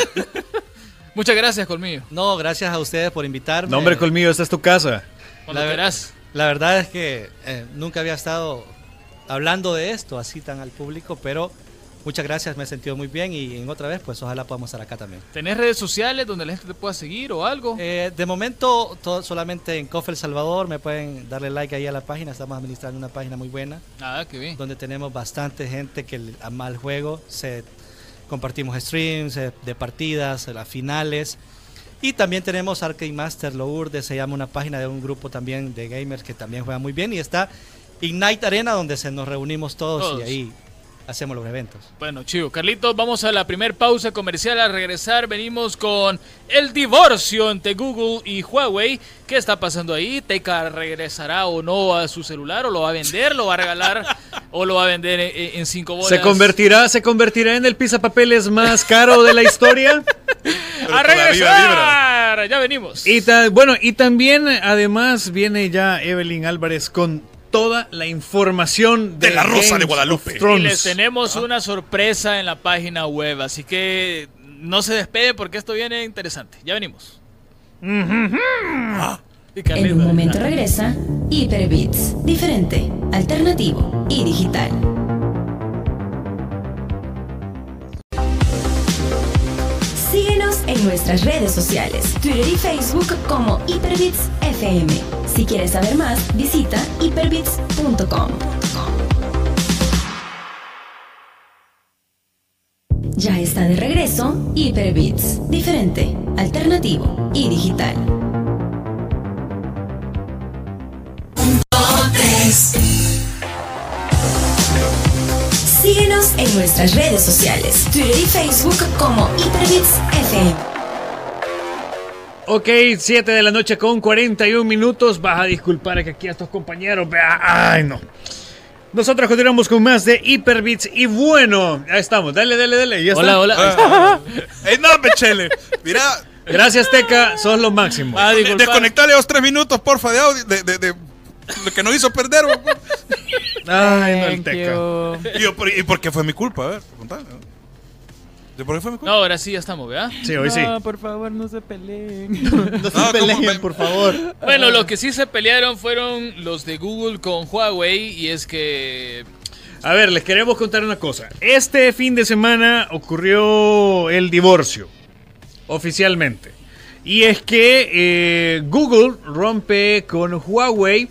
*laughs* Muchas gracias, Colmillo. No, gracias a ustedes por invitarme. No, hombre, colmillo, esta es tu casa. Cuando La ver- quieras. La verdad es que eh, nunca había estado hablando de esto así tan al público, pero muchas gracias, me he sentido muy bien y en otra vez, pues ojalá podamos estar acá también. ¿Tenés redes sociales donde la gente te pueda seguir o algo? Eh, de momento, todo, solamente en Cofe El Salvador, me pueden darle like ahí a la página, estamos administrando una página muy buena, Ah, qué bien. donde tenemos bastante gente que ama el juego, se, compartimos streams eh, de partidas, eh, las finales. Y también tenemos Arcade Master Lourdes, se llama una página de un grupo también de gamers que también juega muy bien. Y está Ignite Arena, donde se nos reunimos todos, Todos. y ahí hacemos los eventos. Bueno, chivo. Carlitos, vamos a la primer pausa comercial. Al regresar venimos con el divorcio entre Google y Huawei. ¿Qué está pasando ahí? ¿Teca regresará o no a su celular? ¿O lo va a vender? ¿Lo va a regalar? *laughs* ¿O lo va a vender en, en cinco bolas? ¿Se convertirá, ¿Se convertirá en el pizapapeles más caro de la historia? *laughs* ¡A regresar! Ya venimos. Y bueno, y también además viene ya Evelyn Álvarez con toda la información de, la Rosa de Guadalupe. Y les tenemos una sorpresa en la página web, así que no se despegue porque esto viene interesante. Ya venimos. Ah. En un momento regresa Hyperbits, diferente, alternativo y digital. Nuestras redes sociales, Twitter y Facebook como Hyperbits FM. Si quieres saber más, visita hyperbits.com. Ya está de regreso Hyperbits, diferente, alternativo y digital. Síguenos en nuestras redes sociales, Twitter y Facebook como Hyperbits FM. Ok, 7 de la noche con 41 minutos. Vas a disculpar que aquí a estos compañeros. Vea, ay, no. Nosotros continuamos con más de Hyperbits y bueno, ahí estamos. Dale, dale, dale. ¿Ya hola, está? hola. Ah. *laughs* ¡Ey, no, Pechele! Mira, Gracias, Teca. Sos lo máximo. Ah, desconectale los tres minutos, porfa, de audio, de, de, de lo que nos hizo perder. güey. Ay, no, el Teca. Y, yo, ¿por- ¿Y por qué fue mi culpa? A ver, contame. ¿De por qué fue mi No, culpa? ahora sí ya estamos, ¿verdad? Sí, hoy sí. No, por favor, no se peleen. *laughs* No se ¿cómo peleen, me- por favor. Bueno, lo que sí se pelearon fueron los de Google con Huawei y es que A ver, les queremos contar una cosa. Este fin de semana ocurrió el divorcio, oficialmente. Y es que eh, Google rompe con Huawei.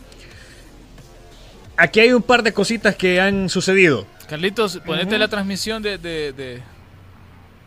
Aquí hay un par de cositas que han sucedido. Carlitos, ponete la transmisión de, de- de-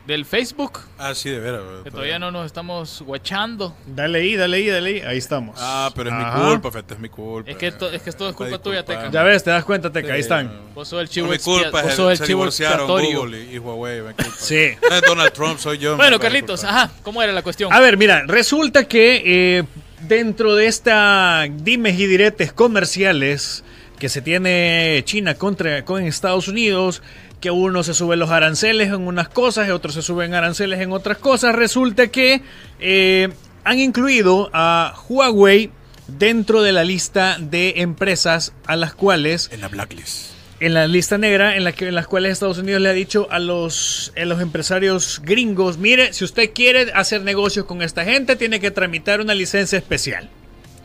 del Facebook, Ah, sí, de veras. que todavía no nos estamos guachando. Dale ahí, dale ahí, dale ahí. Ahí estamos. Ah, pero es Ajá. mi culpa, Fete, es mi culpa. Es que, to- es que todo es culpa tuya. Teca. Ya ves, te das cuenta, Teca. Ahí están. Vos sos el chivo mi culpa, vos se, sos el se chivo. Google y, y Huawei. me culpa. Sí. No es Donald Trump, soy yo. Bueno, Carlitos, ajá, ¿cómo era la cuestión? A ver, mira, resulta que eh, dentro de esta dimes y diretes comerciales que se tiene China contra con Estados Unidos, que uno se suben los aranceles en unas cosas y otros se suben aranceles en otras cosas, resulta que eh, han incluido a Huawei dentro de la lista de empresas a las cuales En la blacklist. en la lista negra en, la que, en las cuales Estados Unidos le ha dicho a los, a los empresarios gringos, mire, si usted quiere hacer negocios con esta gente, tiene que tramitar una licencia especial.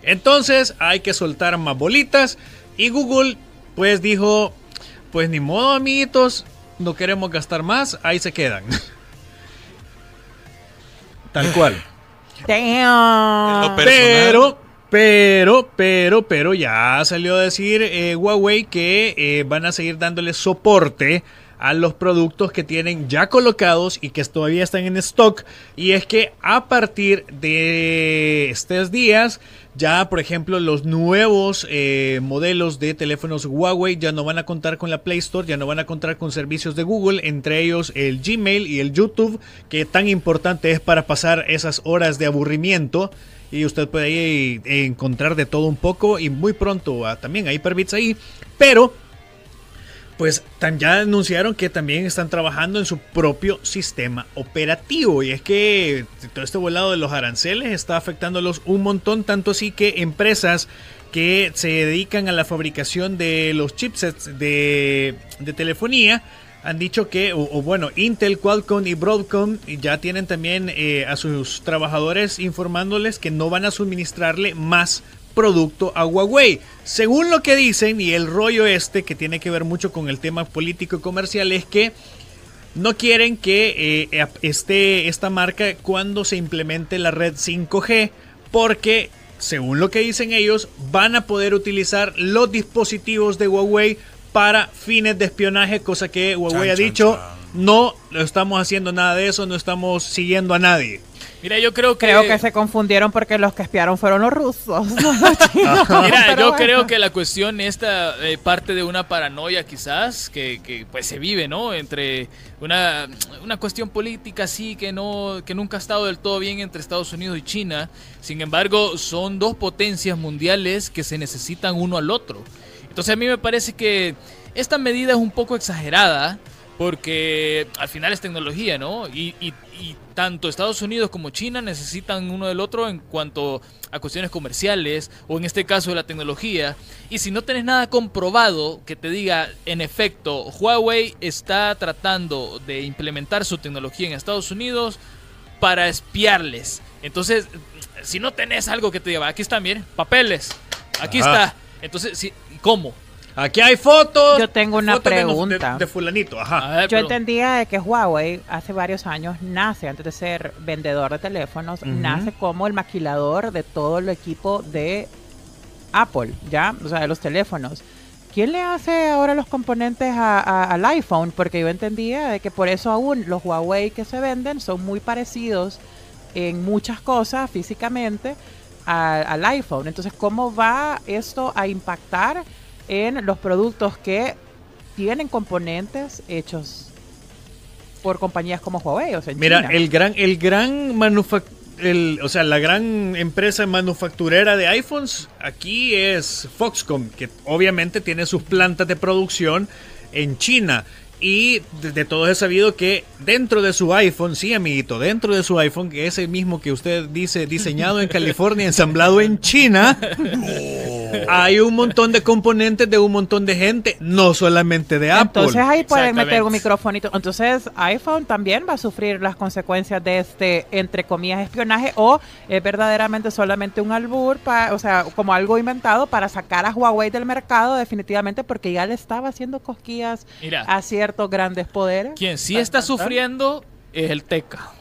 Entonces hay que soltar más bolitas y Google pues dijo, pues ni modo amiguitos, no queremos gastar más, ahí se quedan. *laughs* Tal cual. Pero, pero, pero, pero ya salió a decir eh, Huawei que eh, van a seguir dándole soporte a los productos que tienen ya colocados y que todavía están en stock. Y es que a partir de estos días, ya por ejemplo los nuevos eh, modelos de teléfonos Huawei ya no van a contar con la Play Store, ya no van a contar con servicios de Google, entre ellos el Gmail y el YouTube, que tan importante es para pasar esas horas de aburrimiento. Y usted puede ahí encontrar de todo un poco y muy pronto ah, también hay Hyperbits ahí. Pero pues ya anunciaron que también están trabajando en su propio sistema operativo. Y es que todo este volado de los aranceles está afectándolos un montón, tanto así que empresas que se dedican a la fabricación de los chipsets de, de telefonía han dicho que, o, o bueno, Intel, Qualcomm y Broadcom ya tienen también eh, a sus trabajadores informándoles que no van a suministrarle más producto a Huawei. Según lo que dicen y el rollo este que tiene que ver mucho con el tema político y comercial es que no quieren que eh, esté esta marca cuando se implemente la red 5G porque según lo que dicen ellos van a poder utilizar los dispositivos de Huawei para fines de espionaje, cosa que Huawei Chan, ha chan, dicho chan. no estamos haciendo nada de eso, no estamos siguiendo a nadie. Mira, yo creo que... Creo que se confundieron porque los que espiaron fueron los rusos. *laughs* no los chinos. Mira, yo bueno. creo que la cuestión esta eh, parte de una paranoia quizás que, que, pues se vive, ¿no? Entre una, una cuestión política así que no que nunca ha estado del todo bien entre Estados Unidos y China. Sin embargo, son dos potencias mundiales que se necesitan uno al otro. Entonces a mí me parece que esta medida es un poco exagerada porque al final es tecnología, ¿no? Y, y- y tanto Estados Unidos como China necesitan uno del otro en cuanto a cuestiones comerciales o en este caso de la tecnología. Y si no tenés nada comprobado que te diga, en efecto, Huawei está tratando de implementar su tecnología en Estados Unidos para espiarles. Entonces, si no tenés algo que te diga, aquí están, miren, papeles, aquí Ajá. está. Entonces, sí, ¿cómo? Aquí hay fotos. Yo tengo una fotos pregunta. De, de fulanito, ajá. Ver, Yo pero- entendía de que Huawei hace varios años nace, antes de ser vendedor de teléfonos, nace como el maquilador de todo el equipo de Apple, ¿ya? O sea, de los teléfonos. ¿Quién le hace ahora los componentes a- a- al iPhone? Porque yo entendía de que por eso aún los Huawei que se venden son muy parecidos en muchas cosas físicamente a- al iPhone. Entonces, ¿cómo va esto a impactar en los productos que tienen componentes hechos por compañías como Huawei? O sea, en Mira, China? el gran, el gran el, o sea, la gran empresa manufacturera de iPhones aquí es Foxconn, que obviamente tiene sus plantas de producción en China. Y de, de todos he sabido que dentro de su iPhone, sí, amiguito, dentro de su iPhone, que es el mismo que usted dice, diseñado en *laughs* California, ensamblado en China, *laughs* hay un montón de componentes de un montón de gente, no solamente de Apple. Entonces ahí pueden meter un microfonito. Entonces iPhone también va a sufrir las consecuencias de este, entre comillas, espionaje o es verdaderamente solamente un albur, pa- o sea, como algo inventado para sacar a Huawei del mercado definitivamente porque ya le estaba haciendo cosquillas Mira. a ciertos grandes poderes. Quien sí está sufriendo es el Teca.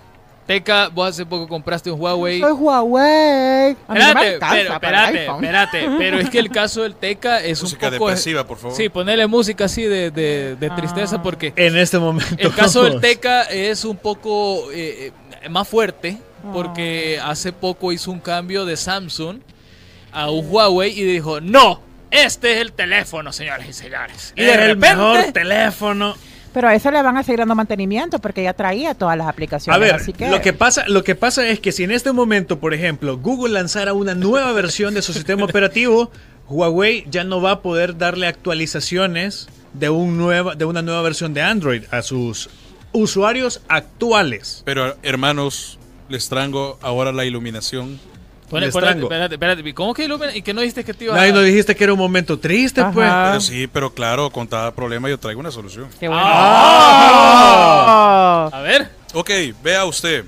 Teca, vos hace poco compraste un Huawei. Soy Huawei. Espérate, pero, espérate, espérate. Pero es que el caso del Teca es Música un poco. depresiva, por favor. Sí, ponerle música así de, de- de tristeza Ah. porque En este momento. el caso del Teca es un poco eh, eh, más fuerte porque hace poco hizo un cambio de Samsung a un Huawei y dijo, no, este es el teléfono, señores y señores. Y de Es el repente, mejor teléfono. Pero a eso le van a seguir dando mantenimiento porque ya traía todas las aplicaciones. A ver, así que... lo que pasa, lo que pasa es que si en este momento, por ejemplo, Google lanzara una nueva versión de su sistema *laughs* operativo, Huawei ya no va a poder darle actualizaciones de un nueva, de una nueva versión de Android a sus usuarios actuales. Pero hermanos, les traigo ahora la iluminación. Trango. espérate, espérate, ¿cómo que ilumina? ¿Y que no dijiste que te iba a... nos dijiste que era un momento triste, Ajá. pues. Ah. Pero sí, pero claro, con cada problema yo traigo una solución. Qué bueno. Ah. Oh. A ver, Ok, vea usted.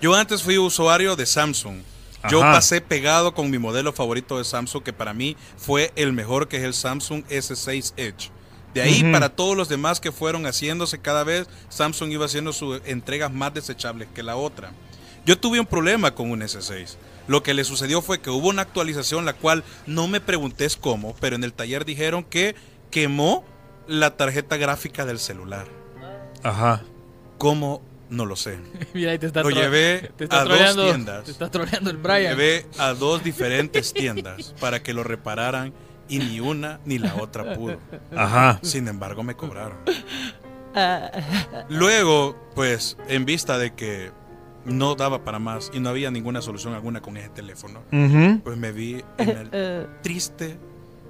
Yo antes fui usuario de Samsung. Yo Ajá. pasé pegado con mi modelo favorito de Samsung, que para mí fue el mejor, que es el Samsung S6 Edge. De ahí para todos los demás que fueron haciéndose cada vez, Samsung iba haciendo sus entregas más desechables que la otra. Yo tuve un problema con un S6. Lo que le sucedió fue que hubo una actualización, la cual no me pregunté es cómo, pero en el taller dijeron que quemó la tarjeta gráfica del celular. Ajá. ¿Cómo? No lo sé. *laughs* mira, ahí te está Lo llevé te está a dos troleando- tiendas. Te está troleando el Lo Brian. Llevé a dos diferentes tiendas para que lo repararan y ni una ni la otra pudo. Ajá. Sin embargo, me cobraron. Luego, pues, en vista de que no daba para más y no había ninguna solución alguna con ese teléfono, pues me vi en el *laughs* Eh, triste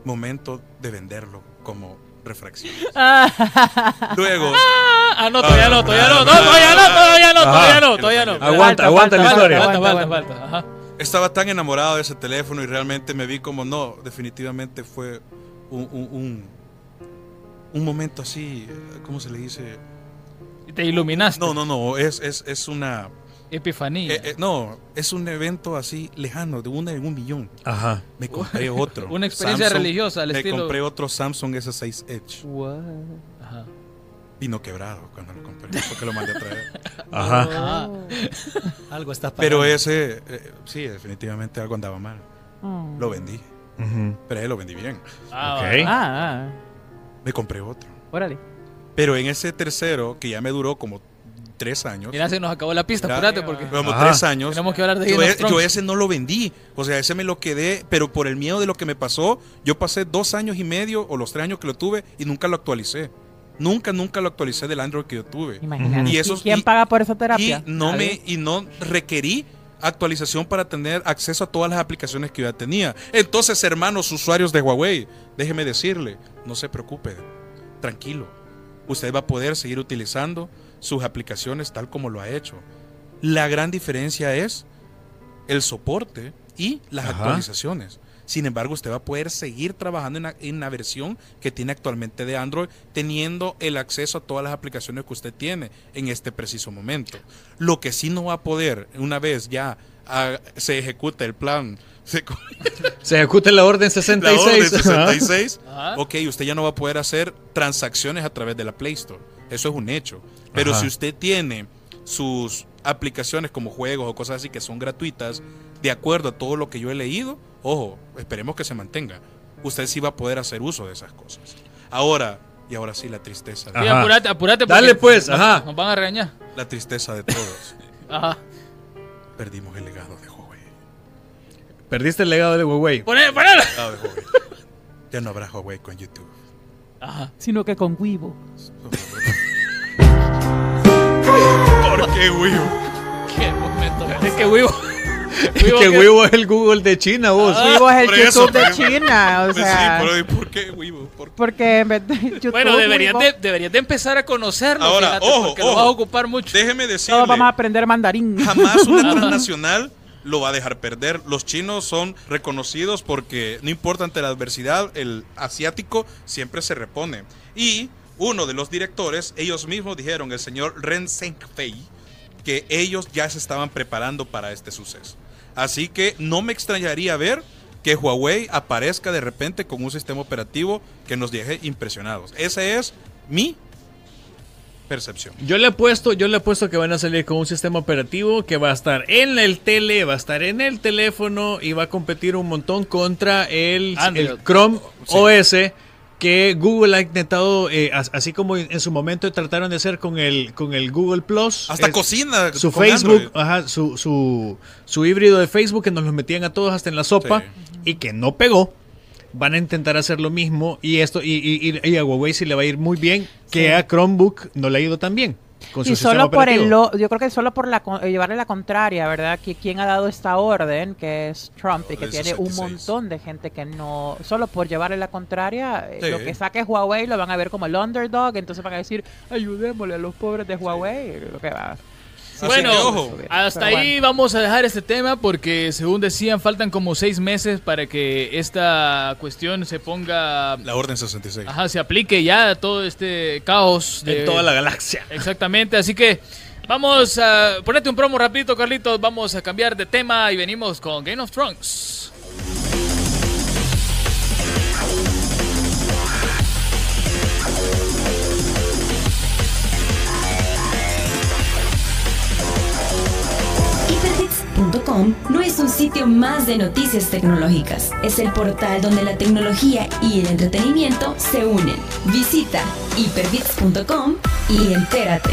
momento de venderlo como refracción. *laughs* ah, Luego, Ah, no, todavía no, todavía no, no, todavía no, todavía no, todavía no, todavía no. Aguanta, aguanta la historia. Aguanta, aguanta. Ajá. estaba tan enamorado de ese teléfono y realmente me vi como no, definitivamente fue un, un, un, un momento así, ¿cómo se le dice? Y te iluminaste. No, no, no, es, es, es una... Epifanía. eh, eh, no, es un evento así lejano, de una en un millón. Ajá. Me compré *laughs* otro. Una experiencia religiosa al Me estilo- compré otro Samsung S6 Edge. Ajá. Vino quebrado cuando lo compré, porque lo mandé a traer. *laughs* Ajá. Ah, *laughs* Algo estás Pero pagando. ese, eh, sí, definitivamente algo andaba mal. mm. Lo vendí, pero él lo vendí bien. ah, Ok. va. Ah, ah, Me compré otro. órale. Pero en ese tercero, que ya me duró como tres años. Mira, se nos acabó la pista, apúrate porque Como Ajá. tres años. tenemos que hablar de Yo, e- yo ese no lo vendí. O sea, ese me lo quedé, pero por el miedo de lo que me pasó, yo pasé dos años y medio o los tres años que lo tuve y nunca lo actualicé. Nunca, nunca lo actualicé del Android que yo tuve. Imagínate. Y ¿Y, esos- quién y- paga por esa terapia? Y no, me, y no requerí actualización para tener acceso a todas las aplicaciones que yo ya tenía. Entonces, hermanos usuarios de Huawei, déjeme decirle, no se preocupe, tranquilo. Usted va a poder seguir utilizando sus aplicaciones tal como lo ha hecho. La gran diferencia es el soporte y las Ajá. actualizaciones. Sin embargo, usted va a poder seguir trabajando en la, en la versión que tiene actualmente de Android, teniendo el acceso a todas las aplicaciones que usted tiene en este preciso momento. Lo que sí no va a poder, una vez ya ah, se ejecuta el plan, *laughs* se, ejecuta la orden la 66. orden Ajá. 66, Ajá. ok, usted ya no va a poder hacer transacciones a través de la Play Store. Eso es un hecho. Pero Ajá. si usted tiene sus aplicaciones como juegos o cosas así que son gratuitas, de acuerdo a todo lo que yo he leído, ojo, esperemos que se mantenga. Usted sí va a poder hacer uso de esas cosas. Ahora, y ahora sí, la tristeza. Sí, Ajá. apúrate, apúrate. porque Dale, pues, nos- ajá. Nos van a regañar. La tristeza de todos. *laughs* Ajá. Perdimos el legado de Huawei. Perdiste el legado de Huawei. Poné, de Huawei. Ya no habrá Huawei con YouTube. Ajá. Sino que con Weibo. ¿Por qué, Wii? Qué momento. Es que Wibo. *laughs* que Weibo es el Google de China, vos. Ah, Weibo es el por eso, YouTube de China. O sea, sí, pero ¿y por qué, Wii? ¿Por qué? porque en vez de YouTube, Bueno, deberías Weibo, de, deberías de empezar a conocerlo. Ahora, fíjate, ojo, porque lo ojo. vas a ocupar mucho. Déjeme decirle. todos vamos a aprender mandarín. jamás una *laughs* transnacional lo va a dejar perder. Los chinos son reconocidos porque no importa ante la adversidad, el asiático siempre se repone. Y uno de los directores, ellos mismos dijeron, el señor Ren Zhengfei, que ellos ya se estaban preparando para este suceso. Así que no me extrañaría ver que Huawei aparezca de repente con un sistema operativo que nos deje impresionados. Esa es mi percepción. Yo le he puesto, yo le he puesto que van a salir con un sistema operativo que va a estar en el tele, va a estar en el teléfono y va a competir un montón contra el Chrome Sí. OS que Google ha intentado, eh, as- así como en, su momento trataron de hacer con el con el Google Plus, Hasta es- cocina. su Facebook, ajá, su, su, su híbrido de Facebook que nos lo metían a todos hasta en la sopa y que no pegó. Van a intentar hacer lo mismo y esto y, y- y- y a Huawei sí le va a ir muy bien, que Sí. a Chromebook no le ha ido tan bien. Con Y solo por el lo, yo creo que solo por la eh, llevarle la contraria, ¿verdad? Que quien ha dado esta orden, que es Trump, y que tiene un 66. montón de gente que no, solo por llevarle la contraria, eh, Sí. lo que saque Huawei lo van a ver como el underdog, entonces van a decir, ayudémosle a los pobres de Huawei, lo que va. Así Bueno, que, ojo. hasta Pero ahí bueno. vamos a dejar este tema porque según decían faltan como seis meses para que esta cuestión se ponga, La Orden 66. ajá, se aplique ya a todo este caos de en toda la galaxia. Exactamente, así que vamos a ponerte un promo rapidito, Carlitos, vamos a cambiar de tema y venimos con Game of Thrones. No es un sitio más de noticias tecnológicas, es el portal donde la tecnología y el entretenimiento se unen. Visita hyperbits.com y entérate.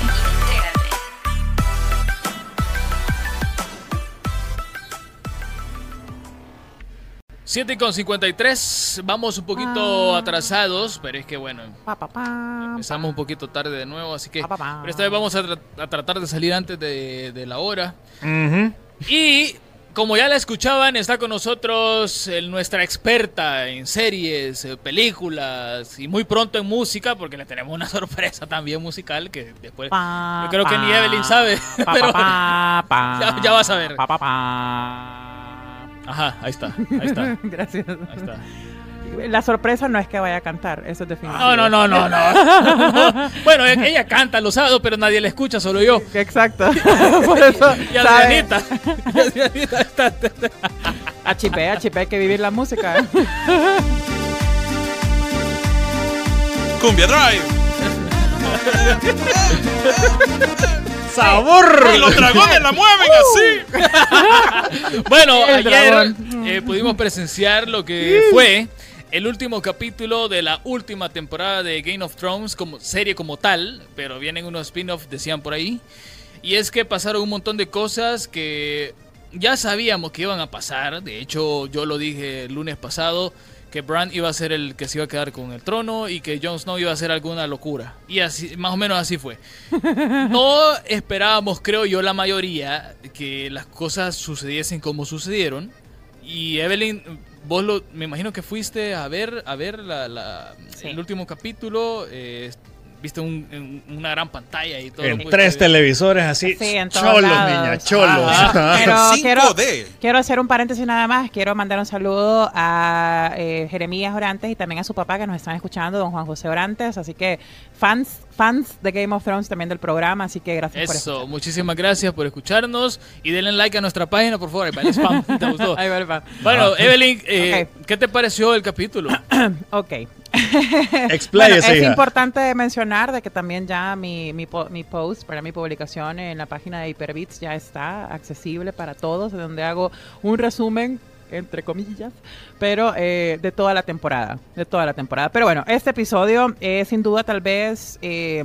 7 con 53, vamos un poquito Ah. atrasados, pero es que bueno, Pa, pa, pa, empezamos un poquito tarde de nuevo, así que Pa, pa, pa. pero esta vez vamos a, tra- a tratar de salir antes de, de la hora. Ujú. Y como ya la escuchaban, está con nosotros el- nuestra experta en series, eh, películas y muy pronto en música, porque le tenemos una *laughs* sorpresa también musical que después pa, yo creo que ni Evelyn sabe, pa, *laughs* pero *laughs* ya- ya vas a ver. Ajá, ahí está, ahí está, Gracias. ahí está. La sorpresa no es que vaya a cantar, eso es definitivo. No, no, no, no, no. *laughs* bueno, e- ella canta los sábados, pero nadie la escucha, solo yo. Exacto. *laughs* Por eso, Y. Adrianita. Y Adrianita está- HP, HP, hay que vivir la música. Cumbia Drive. ¡Sabor! Y los dragones la mueven así. Bueno, El ayer eh, pudimos presenciar lo que fue el último capítulo de la última temporada de Game of Thrones como serie como tal, pero vienen unos spin-offs, decían por ahí. Y es que pasaron un montón de cosas que ya sabíamos que iban a pasar. De hecho, yo lo dije el lunes pasado que Bran iba a ser el que se iba a quedar con el trono y que Jon Snow iba a hacer alguna locura. Y así, más o menos así fue. *laughs* No esperábamos, creo yo, la mayoría, que las cosas sucediesen como sucedieron. Y Evelyn, vos lo, me imagino que fuiste a ver, a ver la, la- Sí. el último capítulo. eh, viste un- en una gran pantalla y todo. En pues, tres televisores así. Sí, en todos cholos, lados. niña, cholos. Ah, pero 5D. quiero, quiero hacer un paréntesis nada más. Quiero mandar un saludo a eh, Jeremías Orantes y también a su papá que nos están escuchando, don Juan José Orantes. Así que fans, fans de Game of Thrones también del programa. Así que gracias por Eso, escuchar. muchísimas gracias por escucharnos y denle like a nuestra página, por favor. Ahí va el spam, *laughs* ¿te gustó? Ahí va el fan. Bueno, Evelyn, eh. ¿qué te pareció el capítulo? *coughs* Ok. *laughs* Bueno, es hija. importante mencionar de que también ya mi, mi, mi post para mi publicación en la página de Hyperbits ya está accesible para todos, donde hago un resumen entre comillas, pero eh, de toda la temporada, de toda la temporada. Pero bueno, este episodio es sin duda tal vez eh,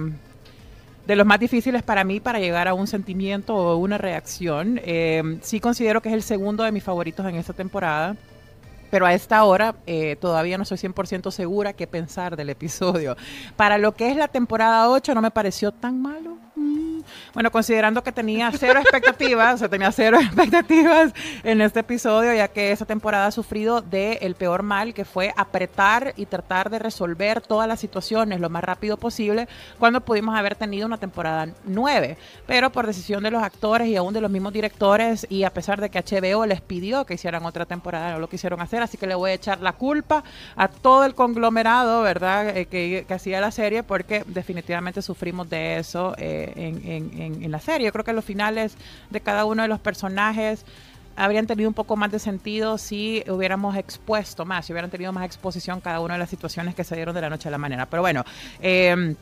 de los más difíciles para mí para llegar a un sentimiento o una reacción. Eh, sí considero que es el segundo de mis favoritos en esta temporada. Pero a esta hora eh, todavía no soy 100% segura qué pensar del episodio. Para lo que es la temporada 8 no me pareció tan malo. Mm. Bueno, considerando que tenía cero expectativas, o sea, tenía cero *laughs* expectativas en este episodio, ya que esa temporada ha sufrido del el peor mal, que fue apretar y tratar de resolver todas las situaciones lo más rápido posible, cuando pudimos haber tenido una temporada 9. Pero por decisión de los actores y aún de los mismos directores, y a pesar de que HBO les pidió que hicieran otra temporada, no lo quisieron hacer, así que le voy a echar la culpa a todo el conglomerado, ¿verdad?, Eh, que, que hacía la serie, porque definitivamente sufrimos de eso eh, en, en- la serie. Yo creo que los finales de cada uno de los personajes habrían tenido un poco más de sentido si hubiéramos expuesto más, si hubieran tenido más exposición cada una de las situaciones que se dieron de la noche a la mañana. Pero bueno, eh,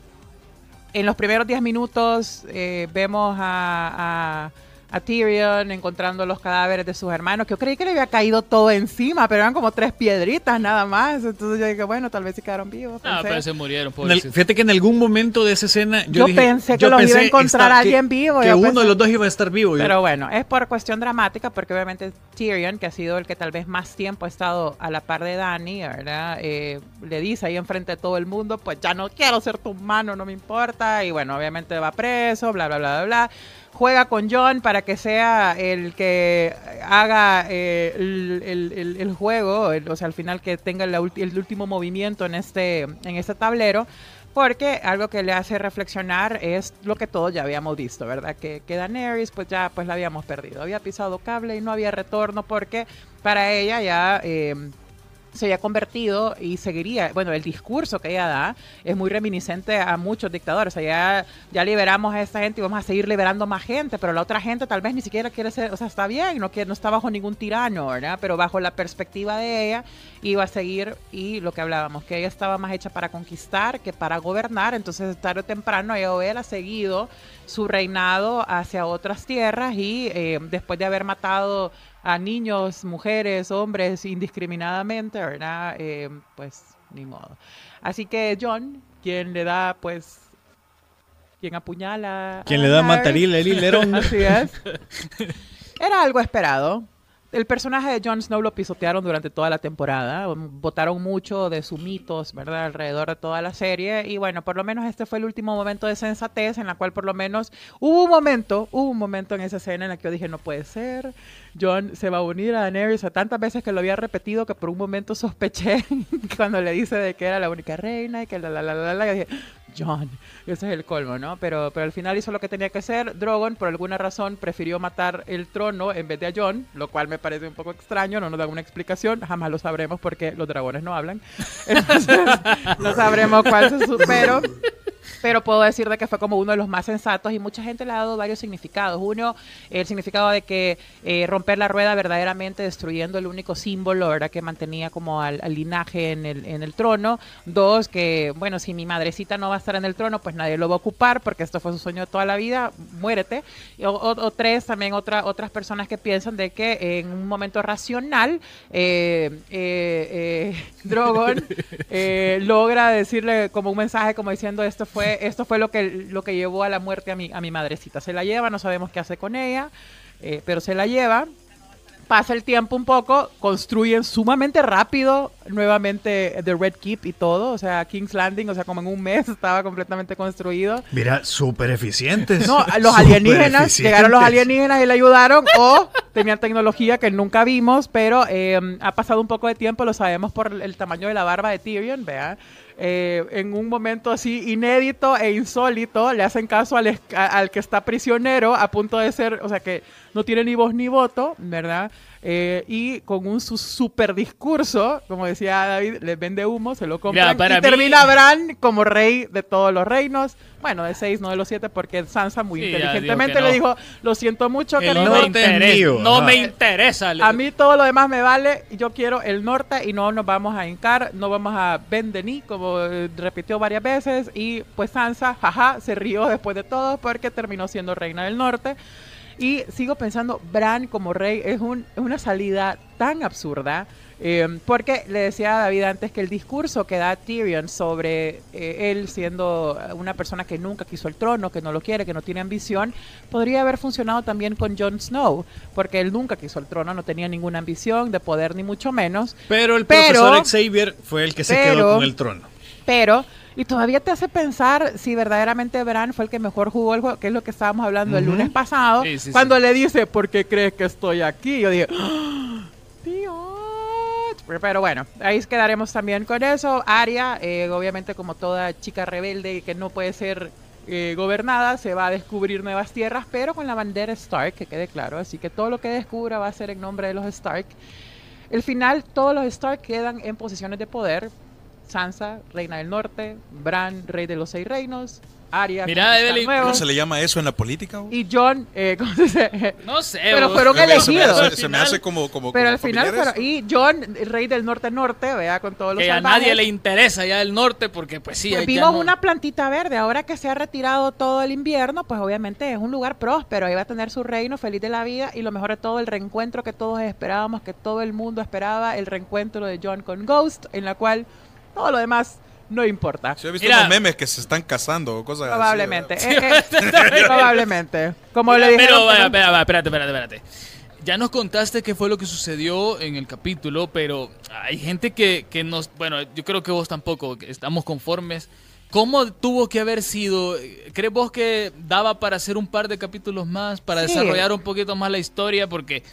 en los primeros 10 minutos eh, vemos a- a Tyrion encontrando los cadáveres de sus hermanos, que yo creí que le había caído todo encima, pero eran como tres piedritas nada más. Entonces yo dije, bueno, tal vez sí quedaron vivos. Ah, pensé. pero se murieron, En el- fíjate que en algún momento de esa escena yo, Yo dije- pensé que yo los iba a encontrar estar- alguien que- vivo, Que yo uno pensé- de los dos iba a estar vivo. Yo- Pero bueno, es por cuestión dramática, porque obviamente Tyrion, que ha sido el que tal vez más tiempo ha estado a la par de Dani, ¿verdad? Eh, le dice ahí enfrente de todo el mundo, pues ya no quiero ser tu mano, no me importa. Y bueno, obviamente va preso, bla, bla, bla, bla, bla. Juega con John para que sea el que haga eh, el, el- el- juego, o sea, al final que tenga el último movimiento en este, en este tablero. Porque algo que le hace reflexionar es lo que todos ya habíamos visto, ¿verdad? Que, que Daenerys pues ya pues la habíamos perdido. Había pisado cable y no había retorno porque para ella ya eh, se había convertido y seguiría, bueno, el discurso que ella da es muy reminiscente a muchos dictadores. O sea, ya, ya liberamos a esta gente y vamos a seguir liberando más gente, pero la otra gente tal vez ni siquiera quiere ser, o sea, está bien, no, quiere, no está bajo ningún tirano, ¿verdad? Pero bajo la perspectiva de ella iba a seguir y lo que hablábamos, que ella estaba más hecha para conquistar que para gobernar, entonces tarde o temprano ella hubiera seguido su reinado hacia otras tierras y eh, después de haber matado a niños, mujeres, hombres indiscriminadamente, ¿verdad? Eh, pues ni modo. Así que John, quien le da pues quien apuñala Quien le da Harry, mataril el hilerón. *laughs* Así es. *laughs* Era algo esperado. El personaje de Jon Snow lo pisotearon durante toda la temporada. Votaron mucho de sus mitos, ¿verdad? Alrededor de toda la serie. Y bueno, por lo menos este fue el último momento de sensatez en la cual por lo menos hubo un momento, hubo un momento en esa escena en la que yo dije, no puede ser. John se va a unir a Daenerys. Sea, tantas veces que lo había repetido que por un momento sospeché *laughs* cuando le dice de que era la única reina y que la la la la la. John, *laughs* ese es el colmo, ¿no? Pero, pero al final hizo lo que tenía que hacer. Drogon, por alguna razón, prefirió matar el trono en vez de a John, lo cual me parece un poco extraño, no nos da una explicación, jamás lo sabremos porque los dragones no hablan. *laughs* Entonces, no sabremos cuál se su- pero pero puedo decir de que fue como uno de los más sensatos y mucha gente le ha dado varios significados. Uno, el significado de que eh, romper la rueda verdaderamente destruyendo el único símbolo, ¿verdad? Que mantenía como al, al linaje en el, en el trono. Dos, que, bueno, si mi madrecita no va a estar en el trono, pues nadie lo va a ocupar porque esto fue su sueño toda la vida, muérete. O- o tres, también otra, otras personas que piensan de que en un momento racional, eh, eh, eh, *laughs* Drogon *laughs* eh, logra decirle como un mensaje como diciendo esto fue, esto fue lo que, lo que llevó a la muerte a mi, a mi madrecita. Se la lleva, no sabemos qué hace con ella, eh, pero se la lleva pasa el tiempo un poco, construyen sumamente rápido nuevamente The Red Keep y todo, o sea, King's Landing, o sea, como en un mes *laughs* estaba completamente construido. Mira, súper eficientes. No, los *laughs* alienígenas, llegaron los alienígenas y le ayudaron, o *laughs* tenían tecnología que nunca vimos, pero eh, ha pasado un poco de tiempo, lo sabemos por el tamaño de la barba de Tyrion, vea. Eh, en un momento así inédito e insólito, le hacen caso al, al que está prisionero, a punto de ser, o sea, que no tiene ni voz ni voto, ¿verdad? Eh, y con un su super discurso, como decía David, les vende humo, se lo compran para y mí- termina Bran como rey de todos los reinos. Bueno, de seis, no de los siete, porque Sansa muy Sí, ya digo inteligentemente que no. le dijo, lo siento mucho, El No me interesa. mío, No me interesa. a mí todo lo demás me vale, yo quiero el norte y no nos vamos a hincar, no vamos a Vendení, como eh, repitió varias veces, y pues Sansa, jaja, se rió después de todo porque terminó siendo reina del norte. Y sigo pensando, Bran como rey es, un- es una salida tan absurda, eh, porque le decía a David antes que el discurso que da Tyrion sobre eh, él siendo una persona que nunca quiso el trono, que no lo quiere, que no tiene ambición, podría haber funcionado también con Jon Snow, porque él nunca quiso el trono, no tenía ninguna ambición de poder ni mucho menos, Pero el Pero- profesor Xavier fue el que se quedó con el trono. pero y todavía te hace pensar si verdaderamente Bran fue el que mejor jugó el juego, que es lo que estábamos hablando el lunes pasado, Sí, sí, cuando le dice, ¿por qué crees que estoy aquí? Yo dije, "Ah, Dios". Pero- bueno, ahí quedaremos también con eso. Aria, eh, obviamente como toda chica rebelde y que no puede ser eh, gobernada, se va a descubrir nuevas tierras, pero con la bandera Stark, que quede claro. Así que todo lo que descubra va a ser en nombre de los Stark. El final, todos los Stark quedan en posiciones de poder. Sansa, reina del norte, Bran, rey de los seis reinos, Arya, Mira, Evelyn, nuevo, ¿Cómo se le llama eso en la política? güey? y John, eh, ¿cómo se dice? No sé. Pero vos. fueron me- se me elegidos. hace- Se me hace como. como Pero como al final fueron, y John, rey del norte-norte, vea, con todos los Que a salvajes. nadie le interesa ya el norte porque pues sí. Pues vimos no- una plantita verde, ahora que se ha retirado todo el invierno, pues obviamente es un lugar próspero, ahí va a tener su reino feliz de la vida y lo mejor de todo, el reencuentro que todos esperábamos, que todo el mundo esperaba, el reencuentro de John con Ghost, en la cual todo lo demás no importa. Sí, he visto Mira. unos memes que se están casando o cosas así, Probablemente, ¿verdad? eh, eh, *laughs* *laughs* probablemente. Como Mira, le dijeron, Pero, vaya, espera, vaya, espérate, espérate, espérate. Ya nos contaste qué fue lo que sucedió en el capítulo, pero hay gente que, que nos... Bueno, yo creo que vos tampoco estamos conformes. ¿Cómo tuvo que haber sido? ¿Crees vos que daba para hacer un par de capítulos más, para Sí. desarrollar un poquito más la historia? Porque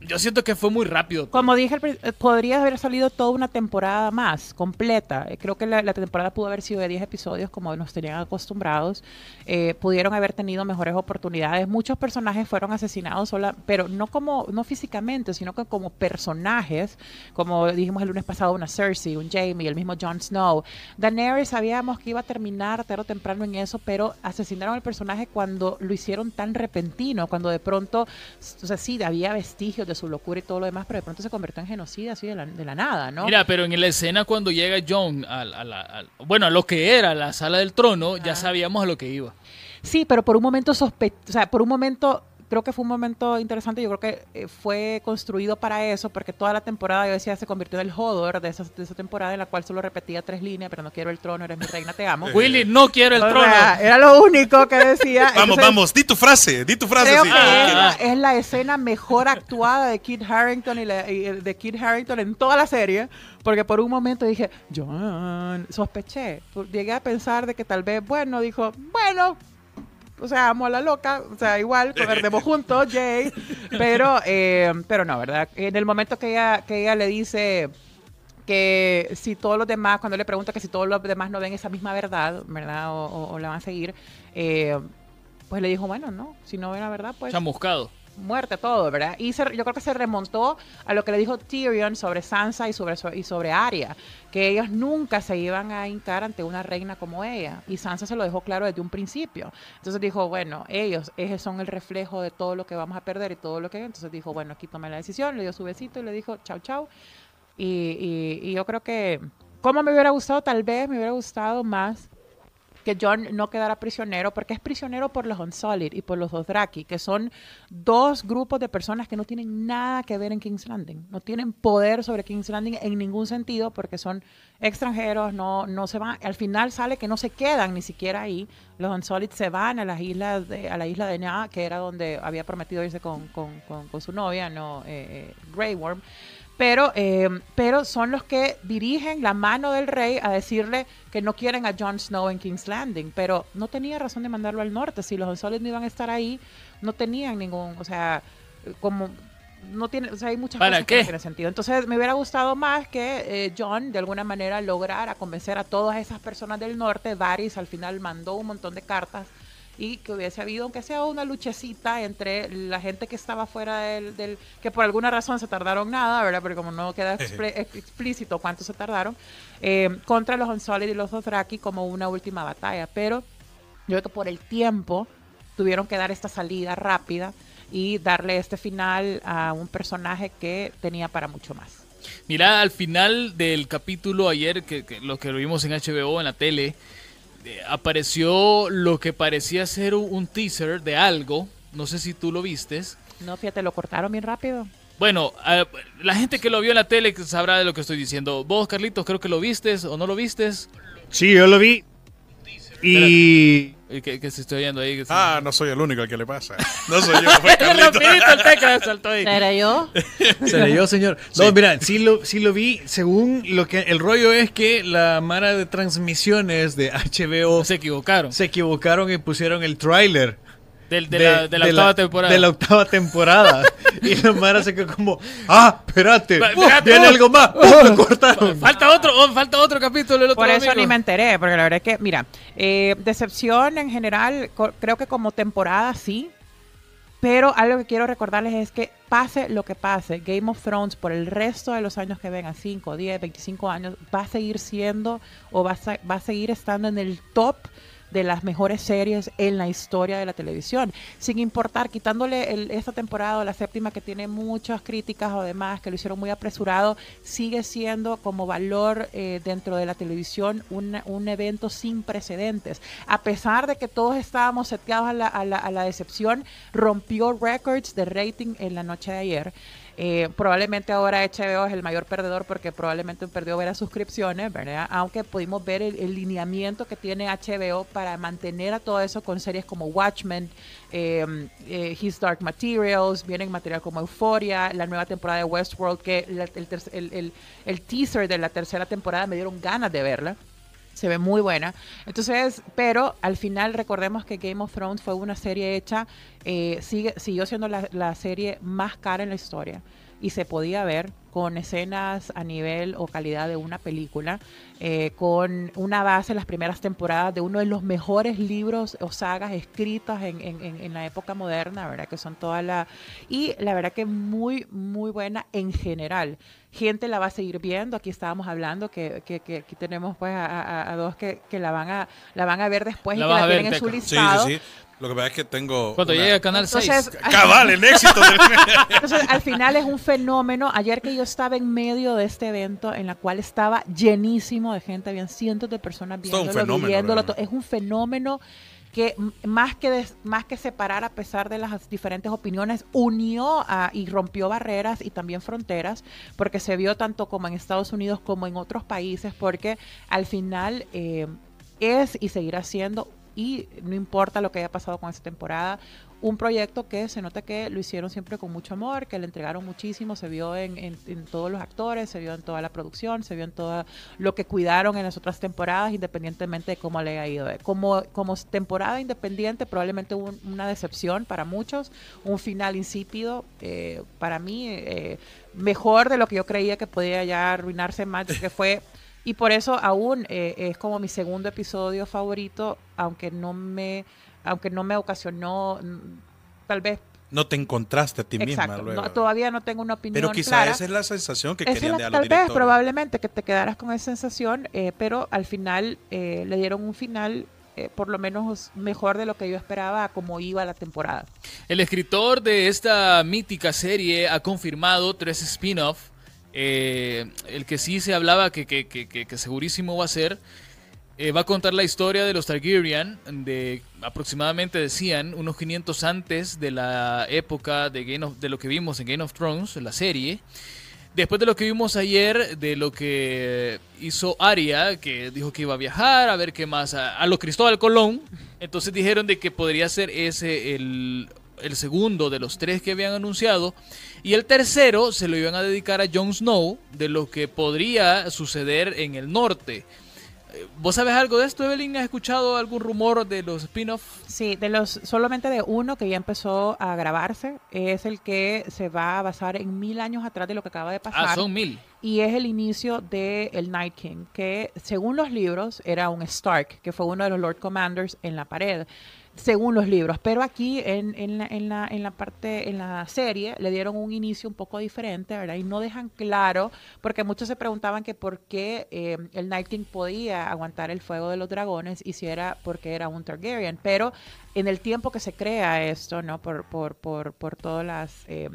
yo siento que fue muy rápido. Como dije, podría haber salido toda una temporada más, completa. Creo que la, la temporada pudo haber sido de 10 episodios, como nos tenían acostumbrados. Eh, pudieron haber tenido mejores oportunidades. Muchos personajes fueron asesinados, sola, pero no como no físicamente, sino que como personajes. Como dijimos el lunes pasado, una Cersei, un Jamie, el mismo Jon Snow. Daenerys sabíamos que iba a terminar tarde o temprano en eso, pero asesinaron al personaje cuando lo hicieron tan repentino, cuando de pronto, o sea, sí, había vestigios de su locura y todo lo demás, pero de pronto se convirtió en genocida así de la, de la nada, ¿no? Mira, pero en la escena cuando llega John al, a la- bueno, a lo que era la sala del trono, ya sabíamos a lo que iba. Sí, pero por un momento sospe o sea, por un momento creo que fue un momento interesante, yo creo que eh, fue construido para eso, porque toda la temporada, yo decía, se convirtió en el Hodor de esa, de esa temporada en la cual solo repetía tres líneas, pero no quiero el trono, eres mi reina, te amo. *laughs* Willy, no quiero el O trono. sea, era lo único que decía. *laughs* Vamos, Entonces, vamos, di tu frase, di tu frase. Creo sí. que Ah, es, la, ah. es la escena mejor actuada de Kit Harrington y, la- y de Kit Harrington en toda la serie, porque por un momento dije, John, sospeché, llegué a pensar de que tal vez, bueno, dijo, bueno, o sea, amo a la loca, o sea, igual, perdemos *laughs* juntos, Jay, pero, eh, pero no, ¿verdad? En el momento que ella, que ella le dice que si todos los demás, cuando le pregunta que si todos los demás no ven esa misma verdad, ¿verdad? O, o- o la van a seguir, eh, pues le dijo, bueno, no, si no ven la verdad, pues Chamuscado. Muerte todo, ¿verdad? Y se- yo creo que se remontó a lo que le dijo Tyrion sobre Sansa y sobre, y sobre Arya, que ellos nunca se iban a hincar ante una reina como ella. Y Sansa se lo dejó claro desde un principio. Entonces dijo, bueno, ellos esos son el reflejo de todo lo que vamos a perder y todo lo que... Entonces dijo, bueno, aquí tomé la decisión, le dio su besito y le dijo, chau, chau. Y- y yo creo que, como me hubiera gustado, tal vez me hubiera gustado más que John no quedara prisionero, porque es prisionero por los Unsullied y por los Dothraki, que son dos grupos de personas que no tienen nada que ver en King's Landing, no tienen poder sobre King's Landing en ningún sentido, porque son extranjeros, no, no se van, al final sale que no se quedan ni siquiera ahí, los Unsullied se van a las islas de, a la isla de Na, que era donde había prometido irse con, con- con- con su novia, no eh, eh, Grey Worm, pero, eh, pero son los que dirigen la mano del rey a decirle que no quieren a Jon Snow en King's Landing, pero no tenía razón de mandarlo al norte. Si los Unsullied no iban a estar ahí, no tenían ningún, o sea, como no tiene, o sea, hay muchas ¿Para cosas qué? que no tienen sentido. Entonces, me hubiera gustado más que eh, John de alguna manera lograra convencer a todas esas personas del norte. Varys al final mandó un montón de cartas y que hubiese habido, aunque sea una luchecita entre la gente que estaba fuera del, del- que por alguna razón se tardaron nada, ¿verdad? Porque como no queda ex- explícito cuánto se tardaron, eh, contra los Unsullied y los Dothraki como una última batalla. Pero yo creo que por el tiempo tuvieron que dar esta salida rápida y darle este final a un personaje que tenía para mucho más. Mira, al final del capítulo ayer, que, que lo que lo vimos en HBO, en la tele, eh, apareció lo que parecía ser un, teaser de algo. No sé si tú lo vistes. No, fíjate, lo cortaron bien rápido. Bueno, eh, la gente que lo vio en la tele sabrá de lo que estoy diciendo. Vos, Carlitos, creo que lo vistes o no lo vistes. Sí, yo lo vi. Y Eh, Que, que se estoy oyendo ahí. que se- Ah, no soy el único al que le pasa. No soy yo, fue *laughs* el tecla saltó ahí. ¿Era yo? *laughs* ¿Seré yo, señor? No, Sí. mira, sí lo, sí lo vi. Según lo que el rollo es que la mara de transmisiones de HBO Se equivocaron. se equivocaron y pusieron el tráiler. Del- de, la, de la octava temporada. De la octava temporada. *laughs* y la mara se quedó como, ah, espérate, Va, espérate, viene oh, algo más. ¡Pum! me cortaron. Falta otro, oh, falta otro capítulo. El otro Por eso domingo. ni me enteré, porque la verdad es que, mira, eh, decepción en general, creo que como temporada sí, pero algo que quiero recordarles es que pase lo que pase, Game of Thrones por el resto de los años que vengan, 5, 10, 25 años, va a seguir siendo o va a, va a seguir estando en el top de las mejores series en la historia de la televisión, sin importar, quitándole el- esta temporada la séptima que tiene muchas críticas o demás, que lo hicieron muy apresurado, sigue siendo como valor eh, dentro de la televisión un, un evento sin precedentes. A pesar de que todos estábamos seteados a la, a la- a la decepción, rompió records de rating en la noche de ayer. Eh, probablemente ahora HBO es el mayor perdedor porque probablemente perdió ver las suscripciones, ¿verdad? Aunque pudimos ver el, lineamiento que tiene HBO para mantener a todo eso con series como Watchmen, eh, eh, His Dark Materials, vienen material como Euphoria, la nueva temporada de Westworld, que la- el- el- el teaser de la tercera temporada me dieron ganas de verla se ve muy buena. Entonces, pero al final recordemos que Game of Thrones fue una serie hecha, eh, sigue, siguió siendo la, la serie más cara en la historia y se podía ver con escenas a nivel o calidad de una película, eh, con una base en las primeras temporadas de uno de los mejores libros o sagas escritas en, en- en- la época moderna, ¿verdad? Que son todas las... Y la verdad que muy, muy buena en general. Gente la va a seguir viendo, aquí estábamos hablando que, que- que aquí tenemos pues a, a- a dos que, que la van a la van a ver después La y que la ver, tienen en su Teca. Sí, listado. sí, sí. Lo que pasa es que tengo. Cuando una- llegue a Canal 6. Entonces, Cabal, el éxito del. *laughs* Entonces, al final es un fenómeno. Ayer que yo estaba en medio de este evento, en la cual estaba llenísimo de gente, habían cientos de personas Es un viéndolo, viviéndolo, realmente. to- Es un fenómeno que más que, des- más que separar a pesar de las diferentes opiniones, unió a- y rompió barreras y también fronteras, porque se vio tanto como en Estados Unidos como en otros países, porque al final eh, es y seguirá siendo, y no importa lo que haya pasado con esta temporada, un proyecto que se nota que lo hicieron siempre con mucho amor, que le entregaron muchísimo, se vio en, todos los actores, se vio en toda la producción, se vio en todo lo que cuidaron en las otras temporadas, independientemente de cómo le haya ido. Como, como temporada independiente, probablemente una decepción para muchos, un final insípido, para mí, eh, mejor de lo que yo creía que podía ya arruinarse más, que fue... Y por eso aún eh, es como mi segundo episodio favorito, aunque no me, aunque no me ocasionó, mm, tal vez no te encontraste a ti misma Exacto. luego. No, todavía no tengo una opinión pero quizá clara. esa es la sensación que Esa querían es de la- a los tal vez, probablemente, que te quedaras con esa sensación, eh, pero al final eh, le dieron un final eh, por lo menos mejor de lo que yo esperaba a cómo iba la temporada. El escritor de esta mítica serie ha confirmado tres spin-off. Eh, el que sí se hablaba que, que- que- que- segurísimo va a ser. eh, va a contar la historia de los Targaryen de aproximadamente decían unos 500 antes de la época de Game of- de lo que vimos en Game of Thrones, la serie. Después de lo que vimos ayer, de lo que hizo Aria, que dijo que iba a viajar, a ver qué más, a, a lo Cristóbal Colón, entonces dijeron de que podría ser ese el, el segundo de los tres que habían anunciado, y el tercero se lo iban a dedicar a Jon Snow, de lo que podría suceder en el norte. Eh, ¿Vos sabes algo de esto, Evelyn? ¿Has escuchado algún rumor de los spin-off? Sí, de los solamente de uno que ya empezó a grabarse, es el que se va a basar en mil años atrás de lo que acaba de pasar. Ah, son mil. Y es el inicio de el Night King, que según los libros era un Stark, que fue uno de los Lord Commanders en la pared, según los libros. Pero aquí en, la, parte, en la serie, le dieron un inicio un poco diferente, ¿verdad? Y no dejan claro, porque muchos se preguntaban que por qué eh, el Night King podía aguantar el fuego de los dragones y si era porque era un Targaryen. Pero en el tiempo que se crea esto, ¿no? Por, por, por, por todas las... eh,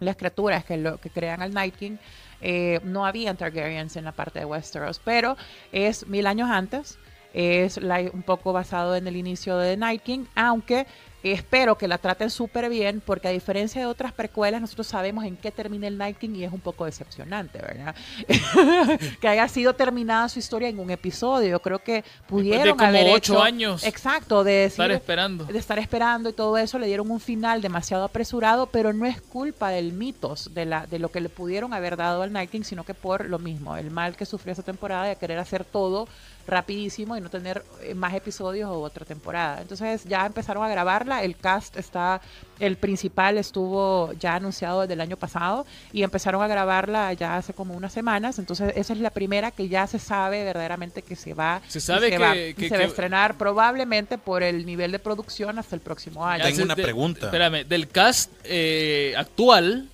las criaturas que, lo, que crean al Night King, eh, no habían Targaryens en la parte de Westeros, pero es mil años antes, es un poco basado en el inicio de The Night King, aunque espero que la traten súper bien, porque a diferencia de otras precuelas, nosotros sabemos en qué termina el Night King y es un poco decepcionante, ¿verdad? *laughs* que haya sido terminada su historia en un episodio. Yo creo que pudieron como haber ocho hecho- años Exacto, de decir, Estar esperando. de estar esperando y todo eso, le dieron un final demasiado apresurado, pero no es culpa del mitos, de, la, de lo que le pudieron haber dado al Night King, sino que por lo mismo, el mal que sufrió esa temporada de querer hacer todo rapidísimo y no tener eh, más episodios o otra temporada. Entonces ya empezaron a grabarla, el cast está, el principal estuvo ya anunciado desde el año pasado y empezaron a grabarla ya hace como unas semanas, entonces esa es la primera que ya se sabe verdaderamente que se va, Se sabe va, que- y que- se va a que- estrenar probablemente por el nivel de producción hasta el próximo año. Tengo una pregunta. Espérame, del cast eh, actual,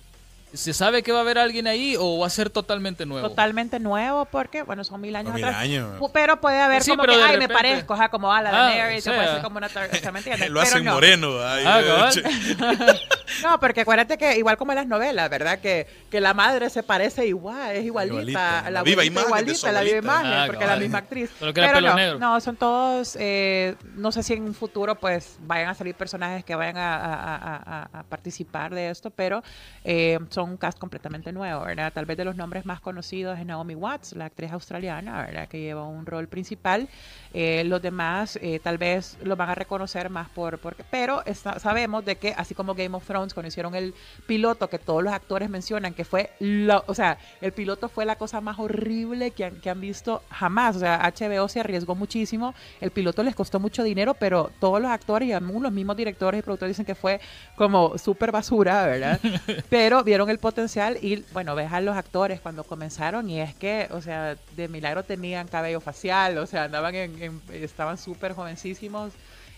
¿se sabe que va a haber alguien ahí o va a ser totalmente nuevo? Totalmente nuevo porque, bueno, son mil años Mil atrás. años. Pero puede haber Sí, como pero que, ay, me parezco, como a la Ah, Daenerys, o que puede ser como una... o sea, ¿me entiendes? *laughs* Lo Pero hacen no. moreno. ay, Ah. *laughs* No, porque acuérdate que igual como en las novelas, ¿verdad? Que, que la madre se parece igual, es igualita. Igualita, La la viva imagen igualita, la viva imagen, Ah, porque cabal. la misma actriz. Solo que era Pero pelo no, negro. no, son todos, eh, no sé si en un futuro pues vayan a salir personajes que vayan a, a- a- a- a participar de esto, pero eh, son un cast completamente nuevo, ¿verdad? Tal vez de los nombres más conocidos es Naomi Watts, la actriz australiana, ¿verdad? Que lleva un rol principal. Eh, los demás eh, tal vez los van a reconocer más por, porque, pero está- sabemos de que así como Game of Thrones cuando hicieron el piloto que todos los actores mencionan que fue, lo, o sea, el piloto fue la cosa más horrible que han, que han visto jamás, o sea, HBO se arriesgó muchísimo, el piloto les costó mucho dinero, pero todos los actores y aún los mismos directores y productores dicen que fue como súper basura, ¿verdad? *laughs* pero vieron el potencial y bueno, ves a los actores cuando comenzaron y es que, o sea, de milagro tenían cabello facial, o sea, andaban en, estaban súper jovencísimos.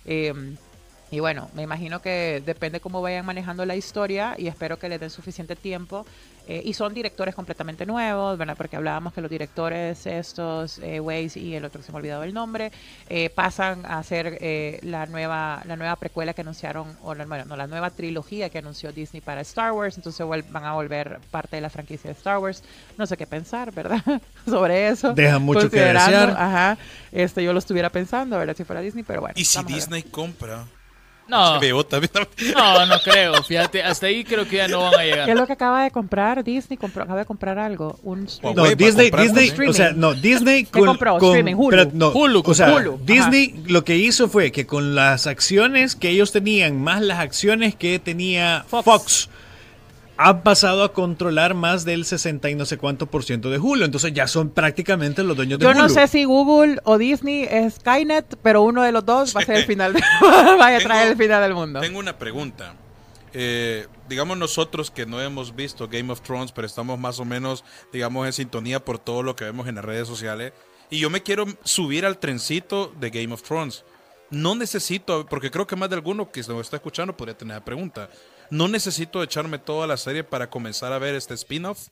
eh, y bueno, me imagino que depende cómo vayan manejando la historia y espero que les den suficiente tiempo. Eh, y son directores completamente nuevos, ¿verdad? Porque hablábamos que los directores estos, eh, Waze y el otro que se me ha olvidado el nombre, eh, pasan a hacer eh, la nueva la nueva precuela que anunciaron, o la, bueno, no, la nueva trilogía que anunció Disney para Star Wars, entonces van a volver parte de la franquicia de Star Wars. No sé qué pensar, ¿verdad? *laughs* Sobre eso. Deja mucho que desear. Ajá, este, yo lo estuviera pensando, ¿verdad? Si fuera Disney, pero bueno. Y si. Disney compra No, *laughs* no, no creo. Fíjate, hasta ahí creo que ya no van a ¿Qué es llegar. lo que acaba de comprar Disney? Compró, acaba de comprar algo. Un streaming. No, Disney, comprar Disney, streaming. o sea, no, Disney ¿Qué compró? Streaming, Hulu. pero no, Hulu, o sea, Hulu, ajá. Disney lo que hizo fue que con las acciones que ellos tenían, más las acciones que tenía Fox. Fox, han pasado a controlar más del 60 y no sé cuánto por ciento de Hulu. Entonces ya son prácticamente los dueños de Yo Hulu. no sé si Google o Disney es Skynet, pero uno de los dos va a ser el final. de- *laughs* va a traer Tengo- el final del mundo. Tengo una pregunta. Eh, digamos nosotros que no hemos visto Game of Thrones, pero estamos más o menos, digamos, en sintonía por todo lo que vemos en las redes sociales. Y yo me quiero subir al trencito de Game of Thrones. No necesito, porque creo que más de alguno que nos está escuchando podría tener la pregunta. No necesito echarme toda la serie para comenzar a ver este spin-off.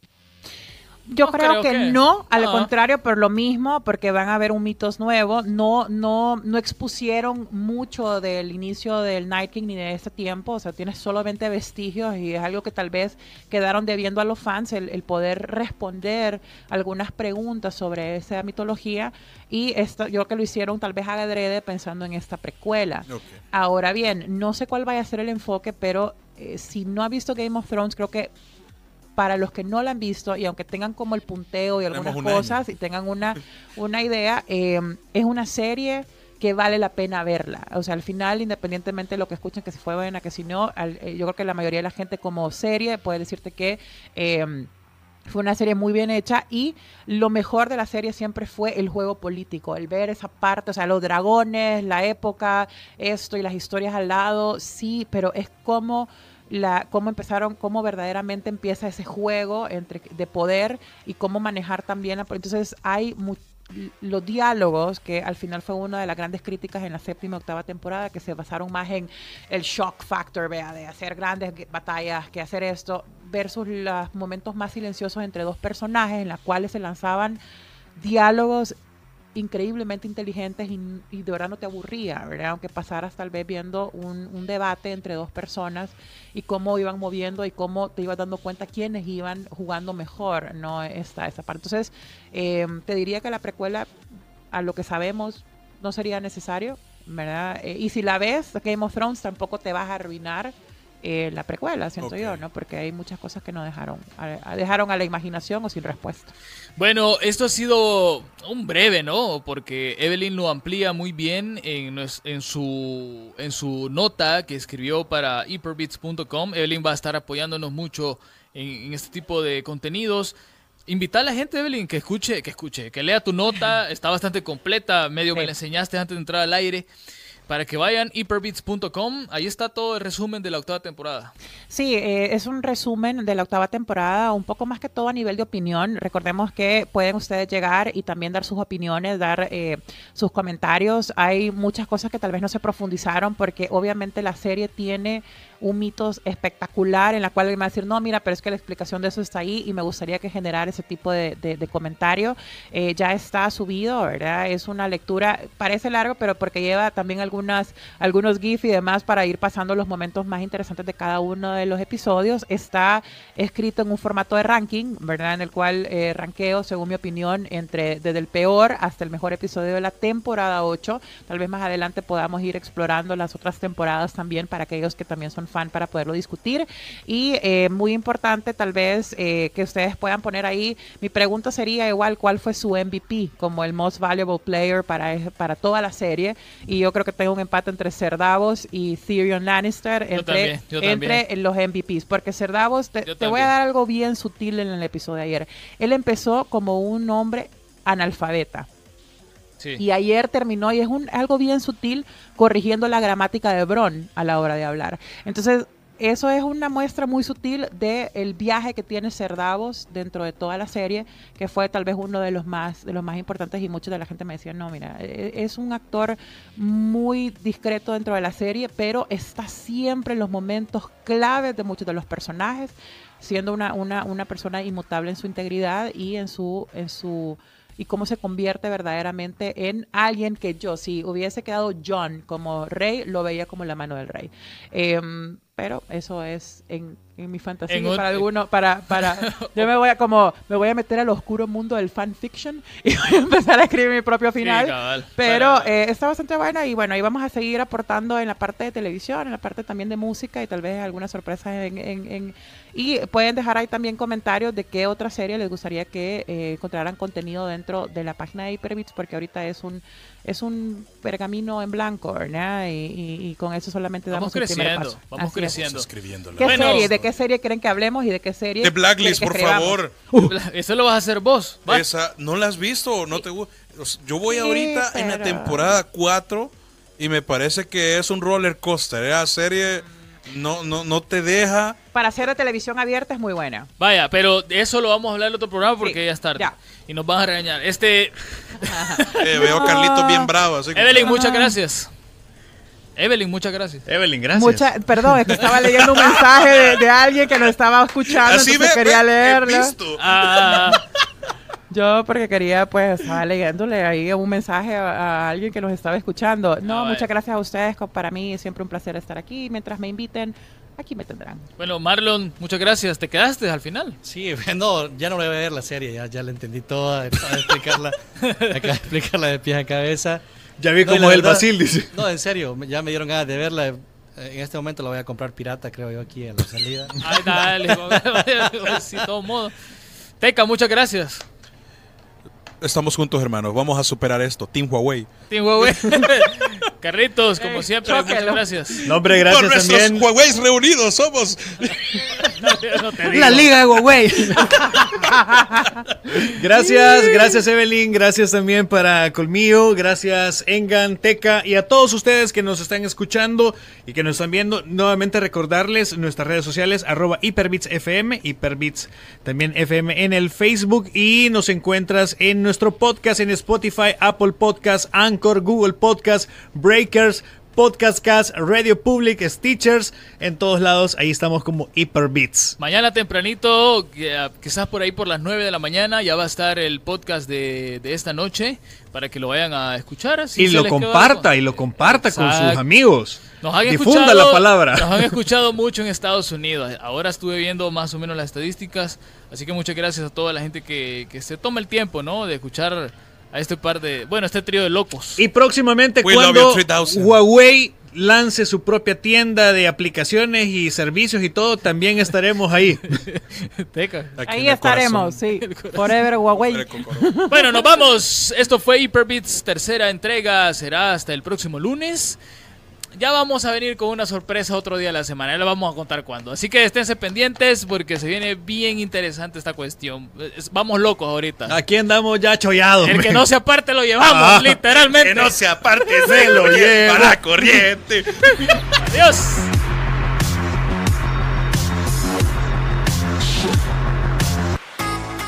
Yo No creo, creo que, que- no, al Ah. contrario, por lo mismo, porque van a haber un mitos nuevo. No, no, no expusieron mucho del inicio del Night King ni de este tiempo. O sea, tienes solamente vestigios y es algo que tal vez quedaron debiendo a los fans el, el poder responder algunas preguntas sobre esa mitología. Y esto, yo creo que lo hicieron tal vez adrede pensando en esta precuela. Ahora bien, no sé cuál vaya a ser el enfoque, pero eh, si no ha visto Game of Thrones, creo que para los que no la han visto y aunque tengan como el punteo y algunas un cosas y tengan una, una idea, eh, es una serie que vale la pena verla. O sea, al final, independientemente de lo que escuchen, que si fue buena, que si no, al- eh, yo creo que la mayoría de la gente como serie puede decirte que... eh, fue una serie muy bien hecha y lo mejor de la serie siempre fue el juego político, el ver esa parte, o sea, los dragones, la época, esto y las historias al lado, sí, pero es como la cómo empezaron, cómo verdaderamente empieza ese juego entre de poder y cómo manejar también. la- Entonces hay mu- los diálogos, que al final fue una de las grandes críticas en la séptima octava temporada, que se basaron más en el shock factor, vea, de hacer grandes batallas, que hacer esto, versus los momentos más silenciosos entre dos personajes en los cuales se lanzaban diálogos increíblemente inteligentes y, y de verdad no te aburría, ¿verdad? Aunque pasaras tal vez viendo un, un debate entre dos personas y cómo iban moviendo y cómo te ibas dando cuenta quiénes iban jugando mejor, ¿no? Esta, esta parte. Entonces, eh, te diría que la precuela, a lo que sabemos, no sería necesario, ¿verdad? Eh, y si la ves, Game of Thrones tampoco te vas a arruinar eh, la precuela, siento yo, ¿no? Porque hay muchas cosas que no dejaron, a- dejaron a la imaginación o sin respuesta. Bueno, esto ha sido un breve, ¿no? Porque Evelyn lo amplía muy bien en, su, en su nota que escribió para hyperbeats.com. Evelyn va a estar apoyándonos mucho en, en este tipo de contenidos. Invita a la gente, Evelyn, que escuche, que escuche, que lea tu nota. *laughs* Está bastante completa, medio me Sí. la enseñaste antes de entrar al aire. Para que vayan hyperbeats.com, ahí está todo el resumen de la octava temporada. Sí, eh, es un resumen de la octava temporada, un poco más que todo a nivel de opinión. Recordemos que pueden ustedes llegar y también dar sus opiniones, dar eh, sus comentarios. Hay muchas cosas que tal vez no se profundizaron porque obviamente la serie tiene un mitos espectacular en la cual alguien va a decir, no, mira, pero es que la explicación de eso está ahí y me gustaría que generara ese tipo de, de- de comentario. Eh, ya está subido, ¿verdad? Es una lectura, parece largo, pero porque lleva también algunas, algunos GIF y demás para ir pasando los momentos más interesantes de cada uno de los episodios. Está escrito en un formato de ranking, ¿verdad? En el cual eh, ranqueo, según mi opinión, entre desde el peor hasta el mejor episodio de la temporada 8. Tal vez más adelante podamos ir explorando las otras temporadas también para aquellos que también son fan para poderlo discutir. Y eh, muy importante tal vez eh, que ustedes puedan poner ahí, mi pregunta sería igual, ¿cuál fue su MVP como el most valuable player para, para toda la serie? Y yo creo que tengo un empate entre Ser Davos y Tyrion Lannister Yo entre, también, yo entre también. los MVPs, porque Ser Davos, te, Yo te voy a dar algo bien sutil en el episodio de ayer. Él empezó como un hombre analfabeta. Y ayer terminó y es un, algo bien sutil corrigiendo la gramática de Bron a la hora de hablar. Entonces, eso es una muestra muy sutil del viaje que tiene Cerdavos dentro de toda la serie, que fue tal vez uno de los más, de los más importantes y mucha de la gente me decía, no, mira, e- es un actor muy discreto dentro de la serie, pero está siempre en los momentos claves de muchos de los personajes, siendo una, una, una persona inmutable en su integridad y en su, en su y cómo se convierte verdaderamente en alguien que yo, si hubiese quedado John como rey, lo veía como la mano del rey. Em, pero eso es en, en mi fantasía En para alguno, para, para, *laughs* yo me voy a como, me voy a meter al oscuro mundo del fanfiction y *laughs* voy a empezar a escribir mi propio final. cabal. Pero Para- eh, está bastante buena y bueno, ahí vamos a seguir aportando en la parte de televisión, en la parte también de música y tal vez algunas sorpresas en, en- y pueden dejar ahí también comentarios de qué otra serie les gustaría que eh, encontraran contenido dentro de la página de Hyperbits porque ahorita es un es un pergamino en blanco, ¿verdad? Y, y- y con eso solamente Vamos damos el primer paso. vamos Así. Creciendo. ¿Qué Bueno. serie? ¿De qué serie quieren que hablemos y de qué serie? De Blacklist, por escribamos? favor. Eso lo vas a hacer vos. ¿va? Esa, ¿no la has visto o no te gusta? Yo voy Sí, ahorita en la temporada 4 y me parece que es un roller coaster. La serie no, no, no te deja. Para hacer de televisión abierta es muy buena. Vaya, pero de eso lo vamos a hablar en otro programa porque Sí, ya es tarde. ya. Y nos van a regañar. Este, *laughs* Eh, veo a Carlitos bien bravo. Así que- Evelyn, muchas gracias. Evelyn, muchas gracias. Evelyn, gracias. Mucha, perdón, es que estaba leyendo un mensaje de, de alguien que nos estaba escuchando, Así entonces ve, quería he leerlo. visto. Ah, *laughs* Yo porque quería, pues, estaba leyéndole ahí un mensaje a, a alguien que nos estaba escuchando. No, Ah, muchas vaya. gracias a ustedes. Para mí es siempre un placer estar aquí. Mientras me inviten, aquí me tendrán. bueno, Marlon, muchas gracias. ¿Te quedaste al final? Sí, *laughs* no, ya no voy a ver la serie, ya, ya la *laughs* entendí toda, acabo de explicarla, de explicarla de pies a cabeza. Ya vi No, cómo es el Basil, dice. No, en serio, ya me dieron ganas de verla. En este momento la voy a comprar pirata, creo yo, aquí en la salida. *laughs* Ay, dale, *laughs* sí, todo modo. Teca, muchas gracias. Estamos juntos, hermanos. Vamos a superar esto. Team Huawei. Team Huawei. *laughs* Carritos, como siempre, muchas gracias. No, hombre, Por gracias nuestros también. Huawei reunidos somos. *laughs* No te digo. La Liga de Huawei. *laughs* Gracias, gracias Evelyn, gracias también para Colmillo, gracias Engan, Teca y a todos ustedes que nos están escuchando y que nos están viendo. Nuevamente recordarles nuestras redes sociales, arroba HyperBitsFM, HyperBits también FM en el Facebook y nos encuentras en nuestro podcast en Spotify, Apple Podcast, Anchor, Google Podcast, Breakers, Podcast Cast, Radio Public, Stitchers, en todos lados, ahí estamos como HyperBits. Mañana tempranito, quizás por ahí por las 9 de la mañana, ya va a estar el podcast de, de esta noche para que lo vayan a escuchar. así y lo comparta, y lo comparta con sus amigos. Nos han Difunda la palabra. Nos han *laughs* escuchado mucho en Estados Unidos. Ahora estuve viendo más o menos las estadísticas. Así que muchas gracias a toda la gente que, que se toma el tiempo, ¿no? De escuchar a este par de. Bueno, este trío de locos. Y próximamente We cuando you 3000. Huawei lance su propia tienda de aplicaciones y servicios y todo, también estaremos ahí. *laughs* Teca. Aquí Ahí estaremos, corazón. sí. *laughs* Forever Huawei. *laughs* Bueno, nos vamos. Esto fue Hyperbits, tercera entrega. Será hasta el próximo lunes. Ya vamos a venir con una sorpresa otro día de la semana. Ya le vamos a contar cuándo. Así que esténse pendientes porque se viene bien interesante esta cuestión. Es- Vamos locos ahorita. Aquí andamos ya chollados. El que no se aparte lo llevamos, Ah, literalmente. Que no se aparte, *laughs* Se lo lo lleva la corriente. Adiós.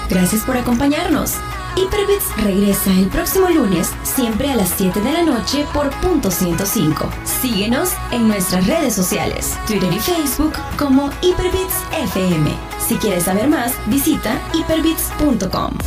Gracias por acompañarnos. Hyperbits regresa el próximo lunes, siempre a las 7 de la noche por punto 105. Síguenos en nuestras redes sociales, Twitter y Facebook como Hyperbits FM. Si quieres saber más, visita hyperbits.com.